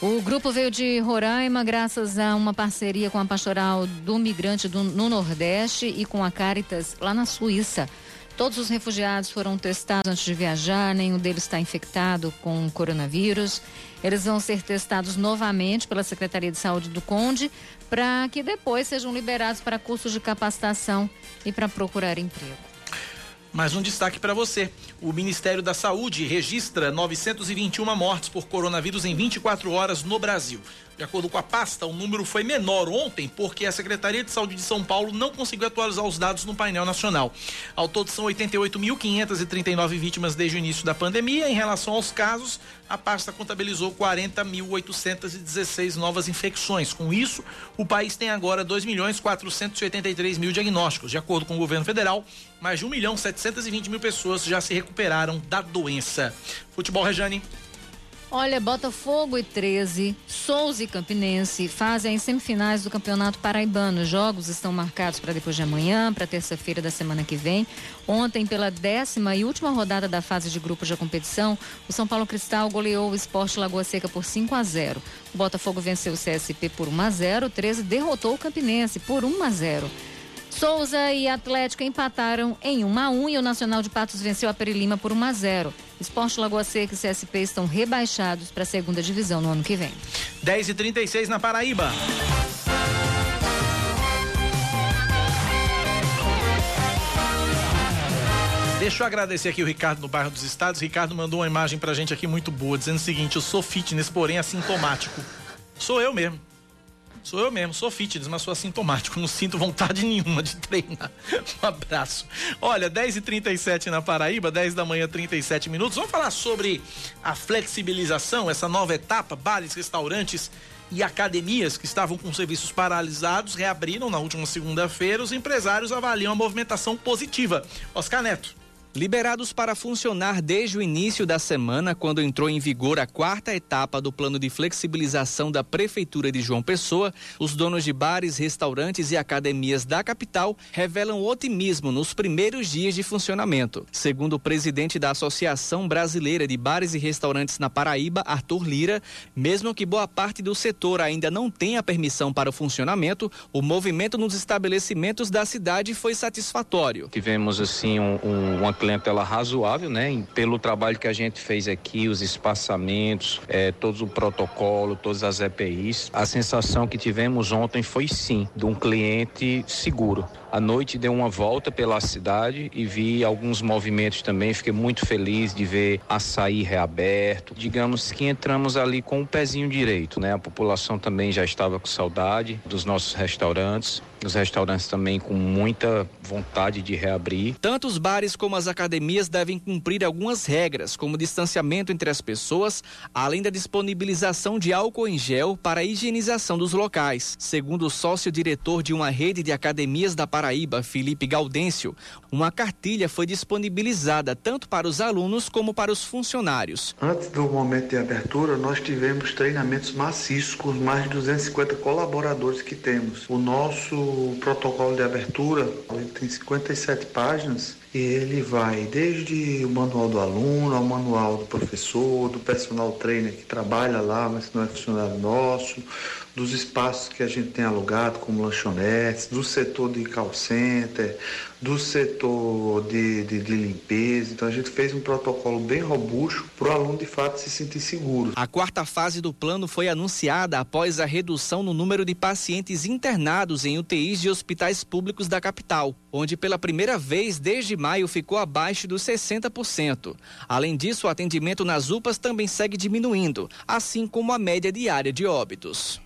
O grupo veio de Roraima graças a uma parceria com a Pastoral do Migrante do, no Nordeste e com a Caritas lá na Suíça. Todos os refugiados foram testados antes de viajar, nenhum deles está infectado com coronavírus. Eles vão ser testados novamente pela Secretaria de Saúde do Conde para que depois sejam liberados para cursos de capacitação e para procurar emprego. Mais um destaque para você. O Ministério da Saúde registra 921 mortes por coronavírus em 24 horas no Brasil. De acordo com a pasta, o número foi menor ontem porque a Secretaria de Saúde de São Paulo não conseguiu atualizar os dados no painel nacional. Ao todo, são 88.539 vítimas desde o início da pandemia. Em relação aos casos, a pasta contabilizou 40.816 novas infecções. Com isso, o país tem agora 2 milhões 483 mil diagnósticos. De acordo com o governo federal, mais de 1 milhão 720 mil pessoas já se recuperaram da doença. Futebol Rejane. Olha, Botafogo e 13, Souza e Campinense fazem as semifinais do Campeonato Paraibano. Os jogos estão marcados para depois de amanhã, para terça-feira da semana que vem. Ontem, pela décima e última rodada da fase de grupos da competição, o São Paulo Cristal goleou o Esporte Lagoa Seca por 5 a 0. O Botafogo venceu o CSP por 1 a 0. O 13 derrotou o Campinense por 1 a 0. Souza e Atlético empataram em 1 a 1 e o Nacional de Patos venceu a Perilima por 1 a 0. Esporte Lagoa Seca e CSP estão rebaixados para a segunda divisão no ano que vem. 10 e 36 na Paraíba. Deixa eu agradecer aqui o Ricardo no bairro dos Estados. O Ricardo mandou uma imagem pra gente aqui muito boa, dizendo o seguinte: eu sou fitness, porém assintomático. Sou eu mesmo. Sou eu mesmo, sou fitness, mas sou assintomático, não sinto vontade nenhuma de treinar. Um abraço. Olha, 10h37 na Paraíba, 10 da manhã, 37 minutos. Vamos falar sobre a flexibilização, essa nova etapa, bares, restaurantes e academias que estavam com serviços paralisados reabriram na última segunda-feira. Os empresários avaliam a movimentação positiva. Oscar Neto. Liberados para funcionar desde o início da semana, quando entrou em vigor a quarta etapa do plano de flexibilização da Prefeitura de João Pessoa, os donos de bares, restaurantes e academias da capital revelam otimismo nos primeiros dias de funcionamento. Segundo o presidente da Associação Brasileira de Bares e Restaurantes na Paraíba, Arthur Lira, mesmo que boa parte do setor ainda não tenha permissão para o funcionamento, o movimento nos estabelecimentos da cidade foi satisfatório. Tivemos assim um, um, uma clientela razoável, né? Pelo trabalho que a gente fez aqui, os espaçamentos, é, todo o protocolo, todas as EPIs. A sensação que tivemos ontem foi sim de um cliente seguro. À noite dei uma volta pela cidade e vi alguns movimentos também. Fiquei muito feliz de ver açaí reaberto. Digamos que entramos ali com o pezinho direito, né? A população também já estava com saudade dos nossos restaurantes. Os restaurantes também com muita vontade de reabrir. Tanto os bares como as academias devem cumprir algumas regras, como distanciamento entre as pessoas, além da disponibilização de álcool em gel para a higienização dos locais. Segundo o sócio-diretor de uma rede de academias da Paraíba, Felipe Gaudêncio, uma cartilha foi disponibilizada tanto para os alunos como para os funcionários. Antes do momento de abertura, nós tivemos treinamentos maciços com mais de 250 colaboradores que temos. O nosso protocolo de abertura tem 57 páginas e ele vai desde o manual do aluno ao manual do professor, do personal trainer que trabalha lá, mas não é funcionário nosso, dos espaços que a gente tem alugado, como lanchonetes, do setor de call center, do setor de, de, de limpeza. Então a gente fez um protocolo bem robusto para o aluno de fato se sentir seguro. A quarta fase do plano foi anunciada após a redução no número de pacientes internados em UTIs de hospitais públicos da capital, onde pela primeira vez desde maio ficou abaixo dos 60%. Além disso, o atendimento nas UPAs também segue diminuindo, assim como a média diária de óbitos.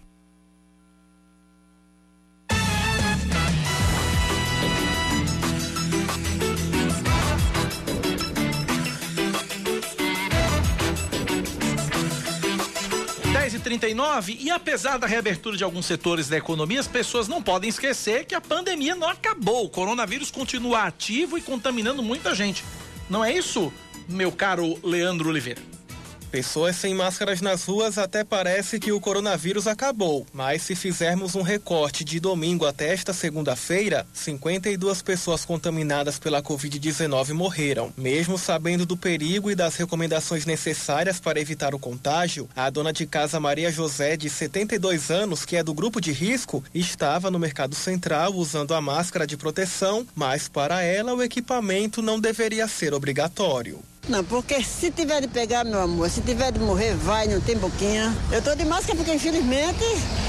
E 39 apesar da reabertura de alguns setores da economia, as pessoas não podem esquecer que a pandemia não acabou. O coronavírus continua ativo e contaminando muita gente. Não é isso, meu caro Leandro Oliveira? Pessoas sem máscaras nas ruas até parece que o coronavírus acabou, mas se fizermos um recorte de domingo até esta segunda-feira, 52 pessoas contaminadas pela Covid-19 morreram. Mesmo sabendo do perigo e das recomendações necessárias para evitar o contágio, a dona de casa Maria José, de 72 anos, que é do grupo de risco, estava no Mercado Central usando a máscara de proteção, mas para ela o equipamento não deveria ser obrigatório. Não, porque se tiver de pegar, meu amor, se tiver de morrer, vai, não tem boquinha. Eu tô de máscara porque, infelizmente,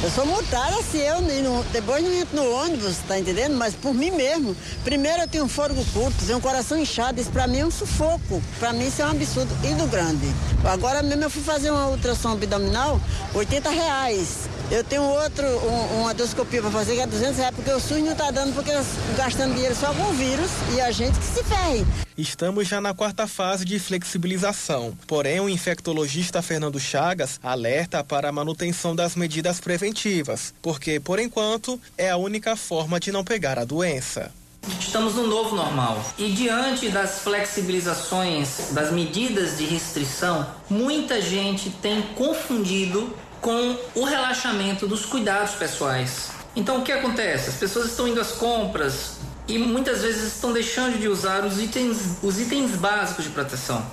eu sou multada se eu não, depois não entro no ônibus, tá entendendo? Mas por mim mesmo. Primeiro eu tenho um fôlego curto, tenho um coração inchado, isso pra mim é um sufoco. Pra mim isso é um absurdo e do grande. Agora mesmo eu fui fazer uma ultrassom abdominal, 80 reais. Eu tenho outro, um, uma endoscopia para fazer que é 200 reais, porque o SUS não está dando, porque gastando dinheiro só com o vírus e a gente que se ferre. Estamos já na quarta fase de flexibilização. Porém, o infectologista Fernando Chagas alerta para a manutenção das medidas preventivas, porque, por enquanto, é a única forma de não pegar a doença. Estamos no novo normal. E diante das flexibilizações, das medidas de restrição, muita gente tem confundido com o relaxamento dos cuidados pessoais. Então o que acontece? As pessoas estão indo às compras e muitas vezes estão deixando de usar os itens, os itens básicos de proteção.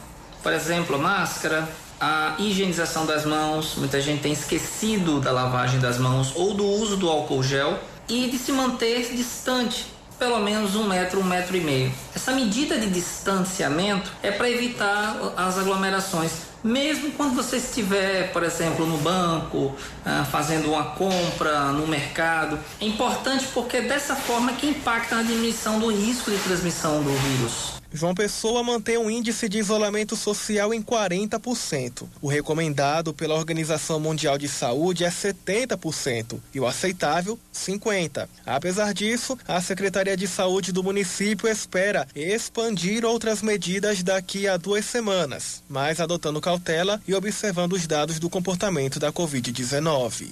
Por exemplo, a máscara, a higienização das mãos, muita gente tem esquecido da lavagem das mãos ou do uso do álcool gel e de se manter distante pelo menos um metro, um metro e meio. Essa medida de distanciamento é para evitar as aglomerações. Mesmo quando você estiver, por exemplo, no banco, ah, fazendo uma compra no mercado, é importante porque é dessa forma que impacta na diminuição do risco de transmissão do vírus. João Pessoa mantém um índice de isolamento social em 40%. O recomendado pela Organização Mundial de Saúde é 70% e o aceitável, 50%. Apesar disso, a Secretaria de Saúde do município espera expandir outras medidas daqui a duas semanas, mas adotando cautela e observando os dados do comportamento da Covid-19.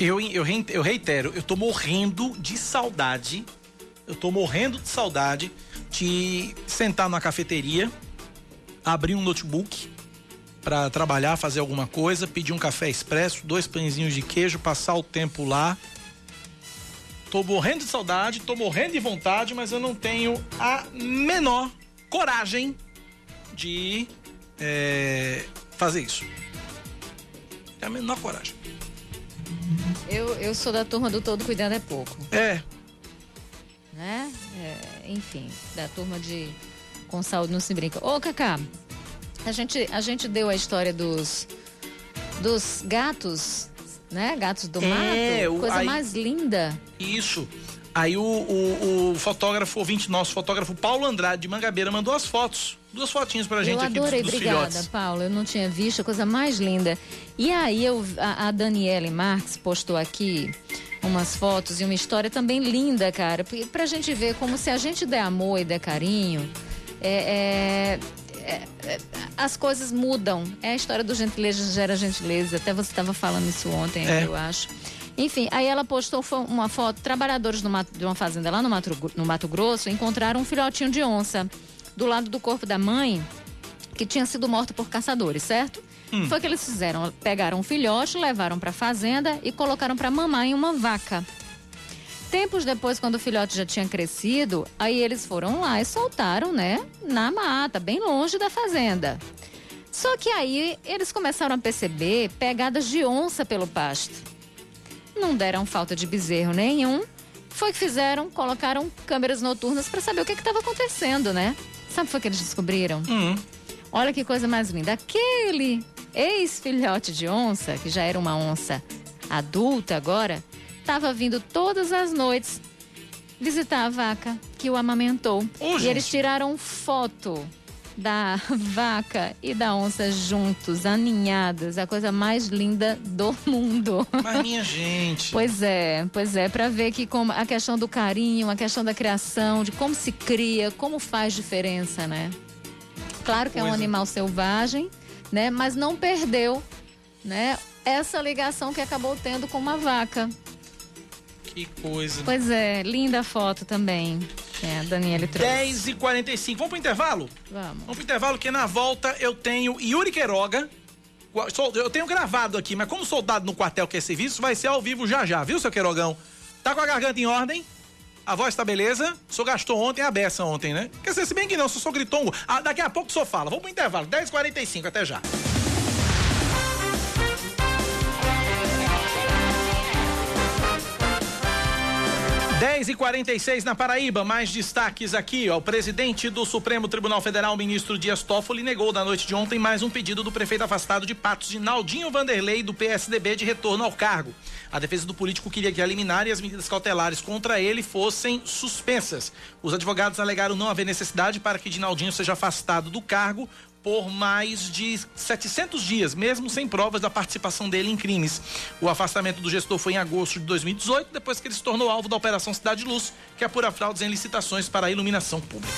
Eu, eu, eu reitero, eu tô morrendo de saudade eu tô morrendo de saudade de sentar na cafeteria, abrir um notebook para trabalhar, fazer alguma coisa, pedir um café expresso, dois pãezinhos de queijo, passar o tempo lá. Tô morrendo de saudade, tô morrendo de vontade, mas eu não tenho a menor coragem de é, fazer isso. É a menor coragem. Eu, eu sou da turma do todo cuidado é pouco. É, né? É, enfim, da turma de com saúde não se brinca. Ô, Cacá, a gente, a gente deu a história dos, dos gatos, né? Gatos do é, mato. Coisa aí, mais linda. Isso. Aí o, o, o, fotógrafo, ouvinte nosso, fotógrafo Paulo Andrade de Mangabeira, mandou as fotos. Duas fotinhas pra gente eu aqui adorei, dos, dos obrigada, filhotes. Paulo. Eu não tinha visto, a coisa mais linda. E aí eu, a, a Daniele Marques postou aqui umas fotos e uma história também linda, cara. Pra gente ver como se a gente der amor e der carinho, é, é, é, é as coisas mudam. É a história do gentileza gera gentileza. Até você estava falando isso ontem, É. eu acho. Enfim, aí ela postou uma foto. Trabalhadores mato- de uma fazenda lá no Mato, no Mato Grosso encontraram um filhotinho de onça do lado do corpo da mãe que tinha sido morto por caçadores, certo? Foi o que eles fizeram. Pegaram um filhote, levaram para a fazenda e colocaram para mamar em uma vaca. Tempos depois, quando o filhote já tinha crescido, aí eles foram lá e soltaram, né, na mata, bem longe da fazenda. Só que aí eles começaram a perceber pegadas de onça pelo pasto. Não deram falta de bezerro nenhum. Foi que fizeram, colocaram câmeras noturnas para saber o que estava acontecendo, né? Sabe o que eles descobriram? Olha que coisa mais linda. Aquele ex-filhote de onça, que já era uma onça adulta agora, estava vindo todas as noites visitar a vaca que o amamentou. e eles tiraram foto da vaca e da onça juntos, aninhadas, a coisa mais linda do mundo. Mas minha gente. Pois é, pois é, para ver que como a questão do carinho, a questão da criação, de como se cria, como faz diferença, né? Claro que é um Pois é. animal selvagem, né? Mas não perdeu, né? Essa ligação que acabou tendo com uma vaca. Que coisa. Pois é, linda foto também. É, a Daniele trouxe. 10 e 45 Vamos pro intervalo? Vamos. Vamos pro intervalo, que na volta eu tenho Yuri Queiroga. Eu tenho gravado aqui, mas como soldado no quartel que é serviço, vai ser ao vivo já já, viu, seu Queirogão? Tá com a garganta em ordem? A voz tá beleza? O senhor gastou ontem a beça ontem, né? Quer dizer, se bem que não, se o senhor gritou. um- Ah, daqui a pouco o senhor fala. Vamos pro intervalo, 10 h 45 até já. Dez e 46 na Paraíba, mais destaques aqui, ó. O presidente do Supremo Tribunal Federal, ministro Dias Toffoli, negou na noite de ontem mais um pedido do prefeito afastado de Patos, de Naldinho Vanderlei, do PSDB, de retorno ao cargo. A defesa do político queria que a liminar e as medidas cautelares contra ele fossem suspensas. Os advogados alegaram não haver necessidade para que Dinaldinho seja afastado do cargo, por mais de 700 dias, mesmo sem provas da participação dele em crimes. O afastamento do gestor foi em agosto de 2018, depois que ele se tornou alvo da Operação Cidade Luz, que apura fraudes em licitações para a iluminação pública.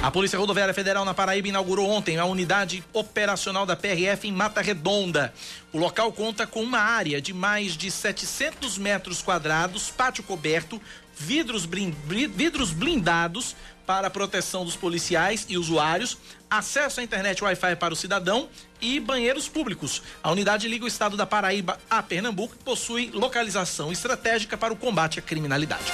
A Polícia Rodoviária Federal na Paraíba inaugurou ontem a unidade operacional da PRF em Mata Redonda. O local conta com uma área de mais de 700 metros quadrados, pátio coberto, vidros, vidros blindados para a proteção dos policiais e usuários, acesso à internet Wi-Fi para o cidadão e banheiros públicos. A unidade liga o estado da Paraíba a Pernambuco e possui localização estratégica para o combate à criminalidade.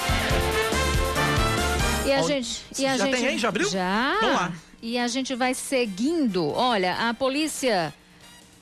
E a gente. E a já gente, tem aí? Já abriu? Já. Vamos lá. E a gente vai seguindo. Olha, a Polícia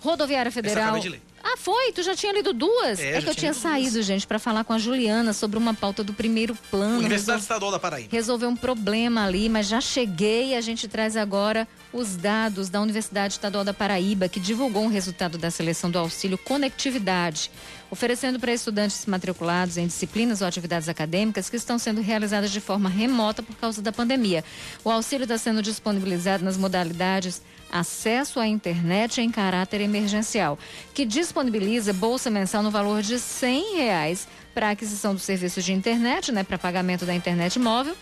Rodoviária Federal. acabei de ler. Ah, foi? Tu já tinha lido duas? É, É, que eu tinha saído, gente, para falar com a Juliana sobre uma pauta do primeiro plano. Universidade Resol- Estadual da Paraíba. resolver um problema ali, mas já cheguei e a gente traz agora os dados da Universidade Estadual da Paraíba, que divulgou um resultado da seleção do auxílio Conectividade, oferecendo para estudantes matriculados em disciplinas ou atividades acadêmicas que estão sendo realizadas de forma remota por causa da pandemia. O auxílio está sendo disponibilizado nas modalidades acesso à internet em caráter emergencial, que disponibiliza bolsa mensal no valor de 100 reais para aquisição do serviço de internet, né, para pagamento da internet móvel,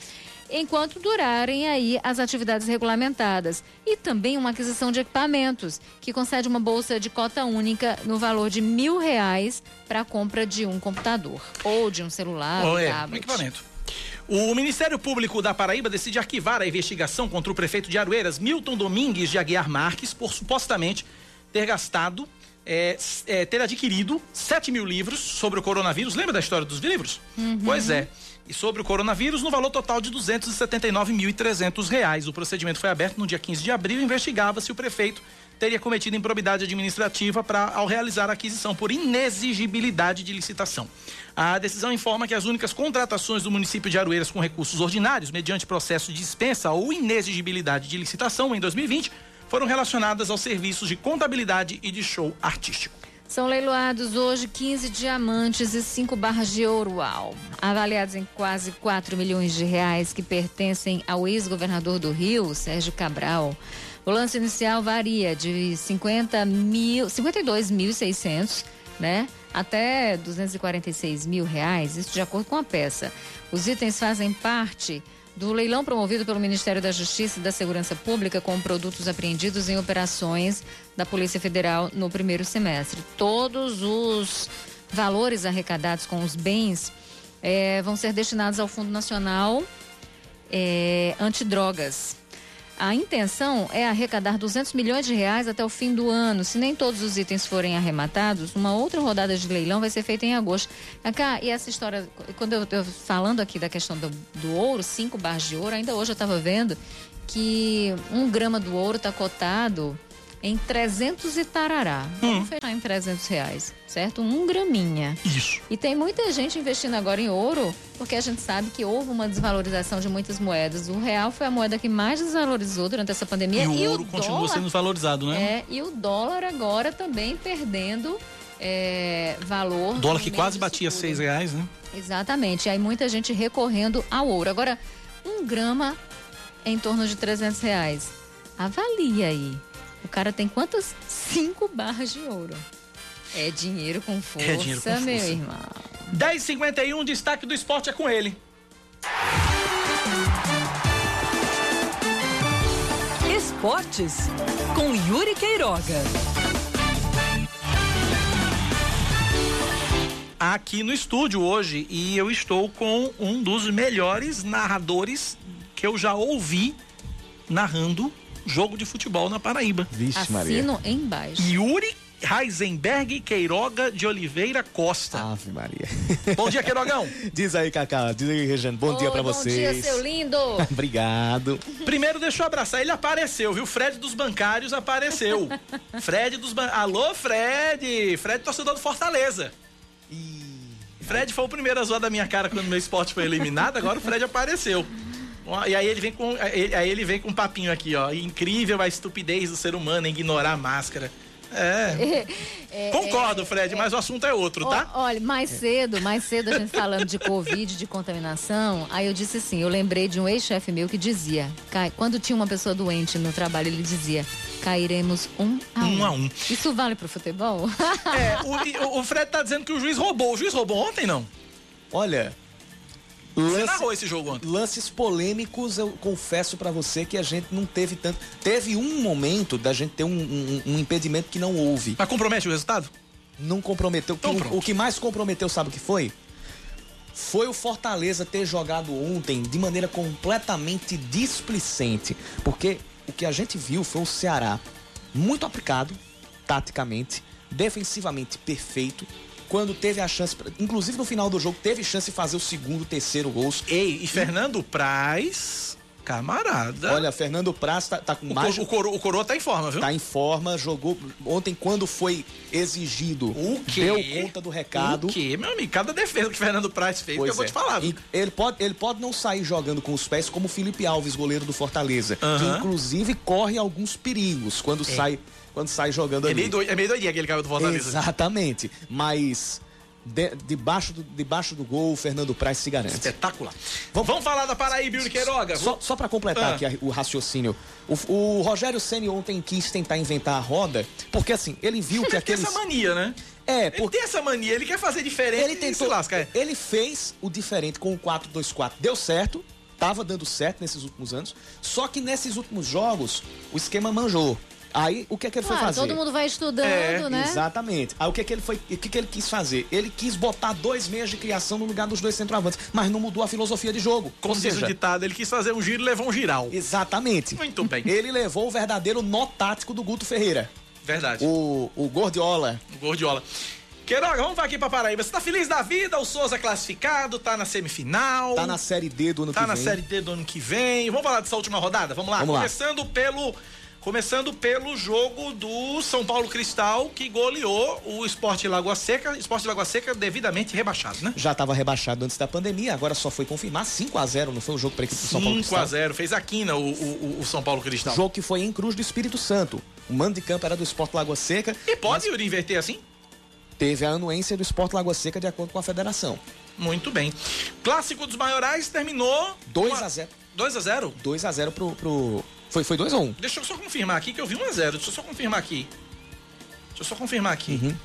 enquanto durarem aí as atividades regulamentadas. E também uma aquisição de equipamentos, que concede uma bolsa de cota única no valor de mil reais para a compra de um computador ou de um celular, um é, um equipamento. O Ministério Público da Paraíba decide arquivar a investigação contra o prefeito de Arueiras, Milton Domingues de Aguiar Marques, por supostamente ter gastado, é, é, ter adquirido 7 mil livros sobre o coronavírus. Lembra da história dos livros? Uhum. Pois é. E sobre o coronavírus, no valor total de 279.300 reais. O procedimento foi aberto no dia 15 de abril e investigava se o prefeito teria cometido improbidade administrativa para ao realizar a aquisição por inexigibilidade de licitação. A decisão informa que as únicas contratações do município de Aroeiras com recursos ordinários, mediante processo de dispensa ou inexigibilidade de licitação em 2020, foram relacionadas aos serviços de contabilidade e de show artístico. São leiloados hoje 15 diamantes e 5 barras de ouro, uau, avaliados em quase 4 milhões de reais que pertencem ao ex-governador do Rio, Sérgio Cabral. O lance inicial varia de 50 mil, 52.600, né? Até 246 mil reais, isso de acordo com a peça. Os itens fazem parte do leilão promovido pelo Ministério da Justiça e da Segurança Pública com produtos apreendidos em operações da Polícia Federal no primeiro semestre. Todos os valores arrecadados com os bens eh, vão ser destinados ao Fundo Nacional eh, Antidrogas. A intenção é arrecadar 200 milhões de reais até o fim do ano. Se nem todos os itens forem arrematados, uma outra rodada de leilão vai ser feita em agosto. Cá, e essa história, quando eu, eu falando aqui da questão do, do ouro, cinco barras de ouro, ainda hoje eu estava vendo que um grama do ouro está cotado em 300 e tarará. Vamos fechar em 300 reais, certo? Um graminha. Isso. E tem muita gente investindo agora em ouro, porque a gente sabe que houve uma desvalorização de muitas moedas. O real foi a moeda que mais desvalorizou durante essa pandemia. E o e ouro continua dólar, sendo valorizado, né? É, e o dólar agora também perdendo é, valor. Dólar no que quase batia tudo. seis reais, né? Exatamente. Aí muita gente recorrendo ao ouro. Agora, um grama é em torno de 300 reais. Avalia aí. O cara tem quantas? Cinco barras de ouro. É dinheiro com força, É dinheiro com meu força. irmão. 10h51, destaque do esporte é com ele. Esportes com Yuri Queiroga. Aqui no estúdio hoje e eu estou com um dos melhores narradores que eu já ouvi narrando jogo de futebol na Paraíba. Vixe, Assino embaixo. Yuri Heisenberg Queiroga de Oliveira Costa. Ave Maria. Bom dia, Queirogão. Diz aí, Cacá. Diz aí, Rejane. Bom dia Oi, pra bom vocês. dia, seu lindo. Obrigado. Primeiro, deixa eu abraçar. Ele apareceu, viu? Fred dos bancários apareceu. Fred dos ban... Alô, Fred! Fred, torcedor do Fortaleza. Fred foi o primeiro a zoar da minha cara quando meu esporte foi eliminado, agora o Fred apareceu. E aí ele vem com aí aí ele vem com um papinho aqui, ó. Incrível a estupidez do ser humano em ignorar a máscara. É. É, Concordo, Fred, mas o assunto é outro, tá? Olha, mais cedo, mais cedo a gente falando de Covid, de contaminação, aí eu disse assim, eu lembrei de um ex-chefe meu que dizia, "Cai- quando tinha uma pessoa doente no trabalho, ele dizia, cairemos um a um. Um a um. Isso vale pro futebol? É, o, e o- o Fred tá dizendo que o juiz roubou. O juiz roubou ontem, não? Olha. Você narrou esse jogo ontem. Lances polêmicos, eu confesso pra você que a gente não teve tanto. Teve um momento da gente ter um, um- um impedimento que não houve. Mas compromete o resultado? Não comprometeu. Então O- o que mais comprometeu, sabe o que foi? Foi o Fortaleza ter jogado ontem de maneira completamente displicente. Porque o que a gente viu foi o Ceará muito aplicado, taticamente, defensivamente perfeito. Quando teve a chance, inclusive no final do jogo, teve chance de fazer o segundo, terceiro gols. Ei, e Fernando Praz, camarada. Olha, Fernando Praz tá, tá com O, mais. coro, o, coro, o Coroa tá em forma, viu? Tá em forma, jogou ontem quando foi exigido. O quê? Deu conta do recado. O quê, meu amigo? Cada defesa que Fernando Praz fez, que eu vou é. te falar. viu? Ele pode, ele pode não sair jogando com os pés como o Felipe Alves, goleiro do Fortaleza. Que Aham. inclusive corre alguns perigos quando É. sai quando sai jogando É ali. meio, doido, é meio doidinho aquele cara do Fortaleza. Exatamente. Mas de- debaixo, do, debaixo do gol, o Fernando Praz se garante. Espetacular. Vamos, falar da Paraíba, Yuri Queiroga. Só, só para completar Ah. aqui o raciocínio, o, o Rogério Ceni ontem quis tentar inventar a roda, porque assim, ele viu que Ele tem essa mania, né? É, Ele tem essa mania, ele quer fazer diferente Ele e tentou, lasca. é. ele fez o diferente com o 4-2-4. Deu certo, tava dando certo nesses últimos anos. Só que nesses últimos jogos, o esquema manjou. Aí, o que é que ele Claro, foi fazer? todo mundo vai estudando, É, né? Exatamente. Aí o que, é que ele foi, o que, que ele quis fazer? Ele quis botar dois meias de criação no lugar dos dois centroavantes, mas não mudou a filosofia de jogo. Como diz o ditado, ele quis fazer um giro e levou um giral. Exatamente. Muito bem. Ele levou o verdadeiro nó tático do Guto Ferreira. Verdade. O, o Gordiola. O Gordiola. Queiroga, vamos aqui pra Paraíba. Você tá feliz da vida? O Souza classificado, tá na semifinal. Tá na Série D do ano Tá que na vem. Série D do ano que vem. Vamos falar dessa última rodada? Vamos lá. Vamos lá. Começando pelo começando pelo jogo do São Paulo Cristal que goleou o Esporte Lagoa Seca, Esporte Lagoa Seca devidamente rebaixado, né? Já estava rebaixado antes da pandemia, agora só foi confirmar 5 a 0 não foi um jogo para equipe do São Paulo 5 a Cristal? 0 fez a quina o, o, o São Paulo Cristal. Jogo que foi em Cruz do Espírito Santo. O mando de campo era do Esporte Lagoa Seca. E pode Yuri, inverter assim? Teve a anuência do Esporte Lagoa Seca de acordo com a federação. Muito bem. Clássico dos maiorais terminou 2 uma- a 0 2 a 0 2 a 0 pro. pro... Foi, foi 2 ou 1? Um? Deixa eu só confirmar aqui que eu vi 1 a 0 Deixa eu só confirmar aqui. Deixa eu só confirmar aqui. Uhum.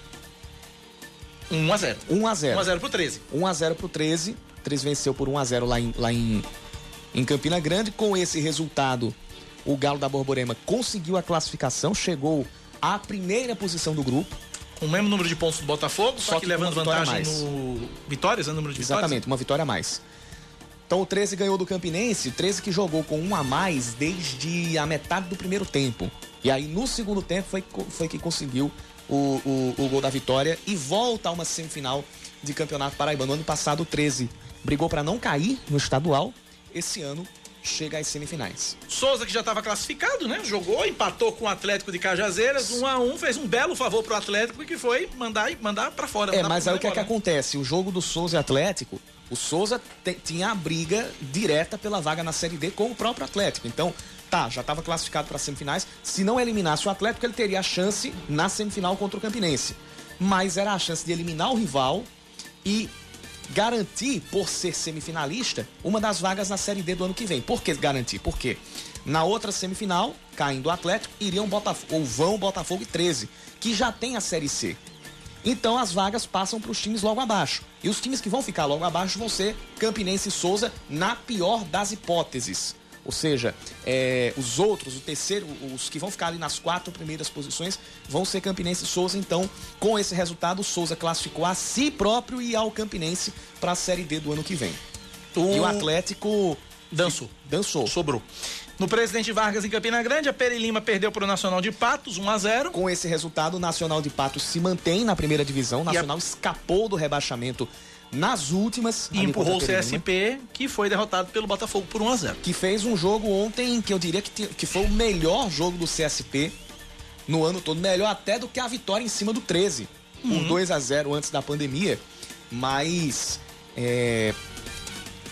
1 a 0 1 a 0 1 a 0 pro 13. 1 a 0 pro 13. 13 venceu por 1 a 0 lá em, lá em, em Campina Grande. Com esse resultado, o Galo da Borborema conseguiu a classificação, chegou à primeira posição do grupo. Com o mesmo número de pontos do Botafogo, só, Só que, que levando vantagem no. Vitórias, né? Número de vitórias? Exatamente, uma vitória a mais. Então o 13 ganhou do Campinense, o 13 que jogou com um a mais desde a metade do primeiro tempo. E aí no segundo tempo foi, foi que conseguiu o, o, o gol da vitória e volta a uma semifinal de campeonato paraibano. No ano passado o 13 brigou para não cair no estadual, esse ano chega às semifinais. Souza, que já estava classificado, né? Jogou, empatou com o Atlético de Cajazeiras, 1 a 1 fez um belo favor pro Atlético, que foi mandar, mandar para fora. É, mas aí o que é que acontece? O jogo do Souza e Atlético, o Souza tinha a briga direta pela vaga na Série D com o próprio Atlético. Então, tá, já estava classificado para semifinais. Se não eliminasse o Atlético, ele teria a chance na semifinal contra o Campinense. Mas era a chance de eliminar o rival e garantir, por ser semifinalista, uma das vagas na Série D do ano que vem. Por que garantir? Porque na outra semifinal, caindo o Atlético, iriam Botafogo, ou vão Botafogo e 13, que já tem a Série C. Então as vagas passam para os times logo abaixo. E os times que vão ficar logo abaixo vão ser Campinense e Souza, na pior das hipóteses. Ou seja, é, os outros, o terceiro, os que vão ficar ali nas quatro primeiras posições, vão ser Campinense e Souza. Então, com esse resultado, o Souza classificou a si próprio e ao Campinense para a Série D do ano que vem. E o Atlético dançou. Dançou. Sobrou. No Presidente Vargas, em Campina Grande, a Peri Lima perdeu para o Nacional de Patos, 1 a 0 Com esse resultado, o Nacional de Patos se mantém na primeira divisão. O Nacional escapou do rebaixamento nas últimas. E empurrou o a. CSP, que foi derrotado pelo Botafogo por 1 a 0 que fez um jogo ontem que eu diria que, que foi o melhor jogo do CSP no ano todo, melhor até do que a vitória em cima do 13, Uhum. por 2 a 0 antes da pandemia, mas é,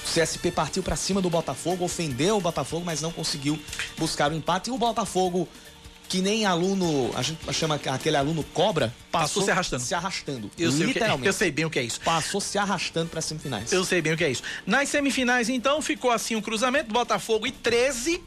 CSP partiu para cima do Botafogo, ofendeu o Botafogo, mas não conseguiu buscar o empate e o Botafogo que nem aluno, a gente chama aquele aluno cobra, Passou se arrastando. Se arrastando. Eu sei, que, literalmente. eu sei bem o que é isso. Passou se arrastando para semifinais. Eu sei bem o que é isso. Nas semifinais, então, ficou assim o cruzamento: Botafogo e 13.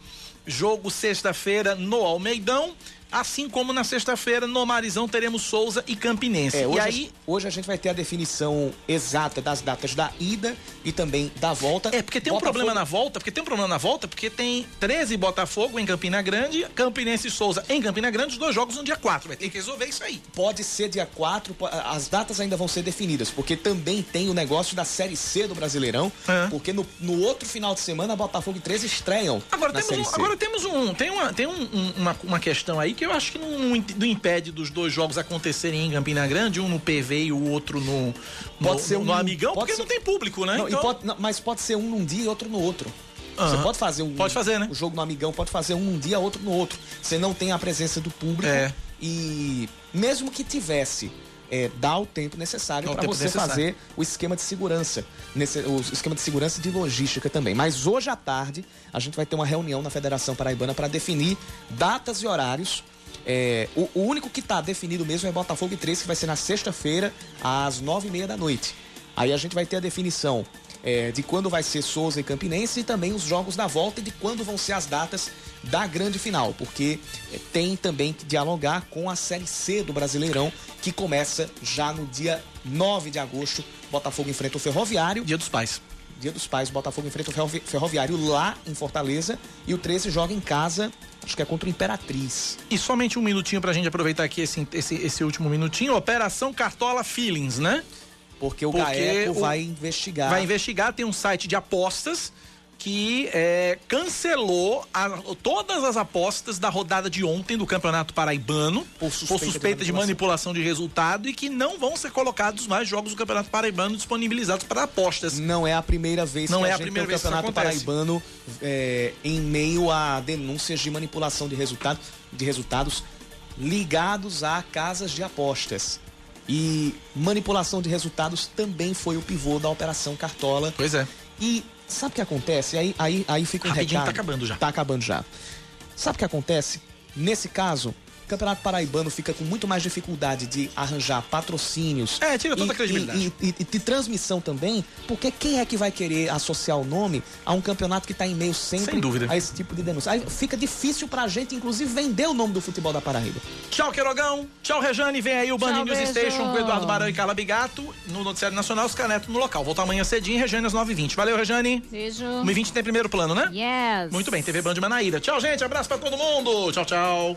Jogo sexta-feira no Almeidão. Assim como na sexta-feira, no Marizão, teremos Souza e Campinense. É, hoje, e aí. a, hoje a gente vai ter a definição exata das datas da ida e também da volta. É, porque tem um problema na volta, porque tem um problema na volta, porque tem 13 Botafogo em Campina Grande, Campinense e Souza em Campina Grande, os dois jogos no dia 4. Vai ter que resolver isso aí. Pode ser dia 4, po- as datas ainda vão ser definidas, porque também tem o negócio da Série C do Brasileirão, porque no, no outro final de semana, Botafogo e 13 estreiam Agora temos, um, agora temos um. Tem, uma, tem um- uma, uma questão aí que eu acho que não, não imp- não impede dos dois jogos acontecerem em Campina Grande, um no PV e o outro no, no, Pode ser no, um- no Amigão, porque ser- não tem público, né? Não, Então- pode- não, mas pode ser um num dia e outro no outro. Aham. Você pode fazer um. Pode fazer, né? O jogo no Amigão pode fazer um num dia, outro no outro. Você não tem a presença do público. É. E mesmo que tivesse, é, dá o tempo necessário para você necessário. fazer o esquema de segurança. Nesse, o esquema de segurança e de logística também. Mas hoje à tarde, a gente vai ter uma reunião na Federação Paraibana para definir datas e horários. É, o, o único que está definido mesmo é Botafogo e 13, que vai ser na sexta-feira, às nove e meia da noite. Aí a gente vai ter a definição é, de quando vai ser Souza e Campinense e também os jogos da volta e de quando vão ser as datas da grande final, porque é, tem também que dialogar com a Série C do Brasileirão, que começa já no dia 9 de agosto. Botafogo enfrenta o Ferroviário. Dia dos Pais. Dia dos Pais, Botafogo enfrenta o Ferrovi- Ferroviário lá em Fortaleza e o 13 joga em casa, acho que é contra o Imperatriz. E somente um minutinho pra gente aproveitar aqui esse, esse, esse último minutinho. Operação Cartola Feelings, né? Porque o Gaeco vai investigar. Vai investigar, tem um site de apostas que é, cancelou a- todas as apostas da rodada de ontem do Campeonato Paraibano por suspeita, de, manipulação. de resultado e que não vão ser colocados mais jogos do Campeonato Paraibano disponibilizados para apostas. Não é a primeira vez Não que é a gente primeira tem o Campeonato. Paraibano é, em meio a denúncias de manipulação de, resultado, de resultados ligados a casas de apostas. E manipulação de resultados também foi o pivô da Operação Cartola. Pois é. E sabe o que acontece? Aí, aí, aí fica um Rapidinho, recado. tá acabando já. Tá acabando já. Sabe o que acontece? Nesse caso, o Campeonato Paraibano fica com muito mais dificuldade de arranjar patrocínios. É, tira toda e- a credibilidade. E, e- e de transmissão também, porque quem é que vai querer associar o nome a um campeonato que está em meio sempre Sem dúvida. a esse tipo de denúncia? Aí fica difícil pra gente, inclusive, vender o nome do futebol da Paraíba. Tchau, Queirogão. Tchau, Rejane. Vem aí o Band Tchau, News beijo. Station com Eduardo Barão e Carla Bigato no Noticiário Nacional, os Caneto no local. Volta amanhã cedinho, Rejane às 9h20. Valeu, Rejane. Beijo. 1h20 tem primeiro plano, né? Yes. Muito bem, TV Band Manaíra. Tchau, gente. Abraço pra todo mundo. Tchau, tchau.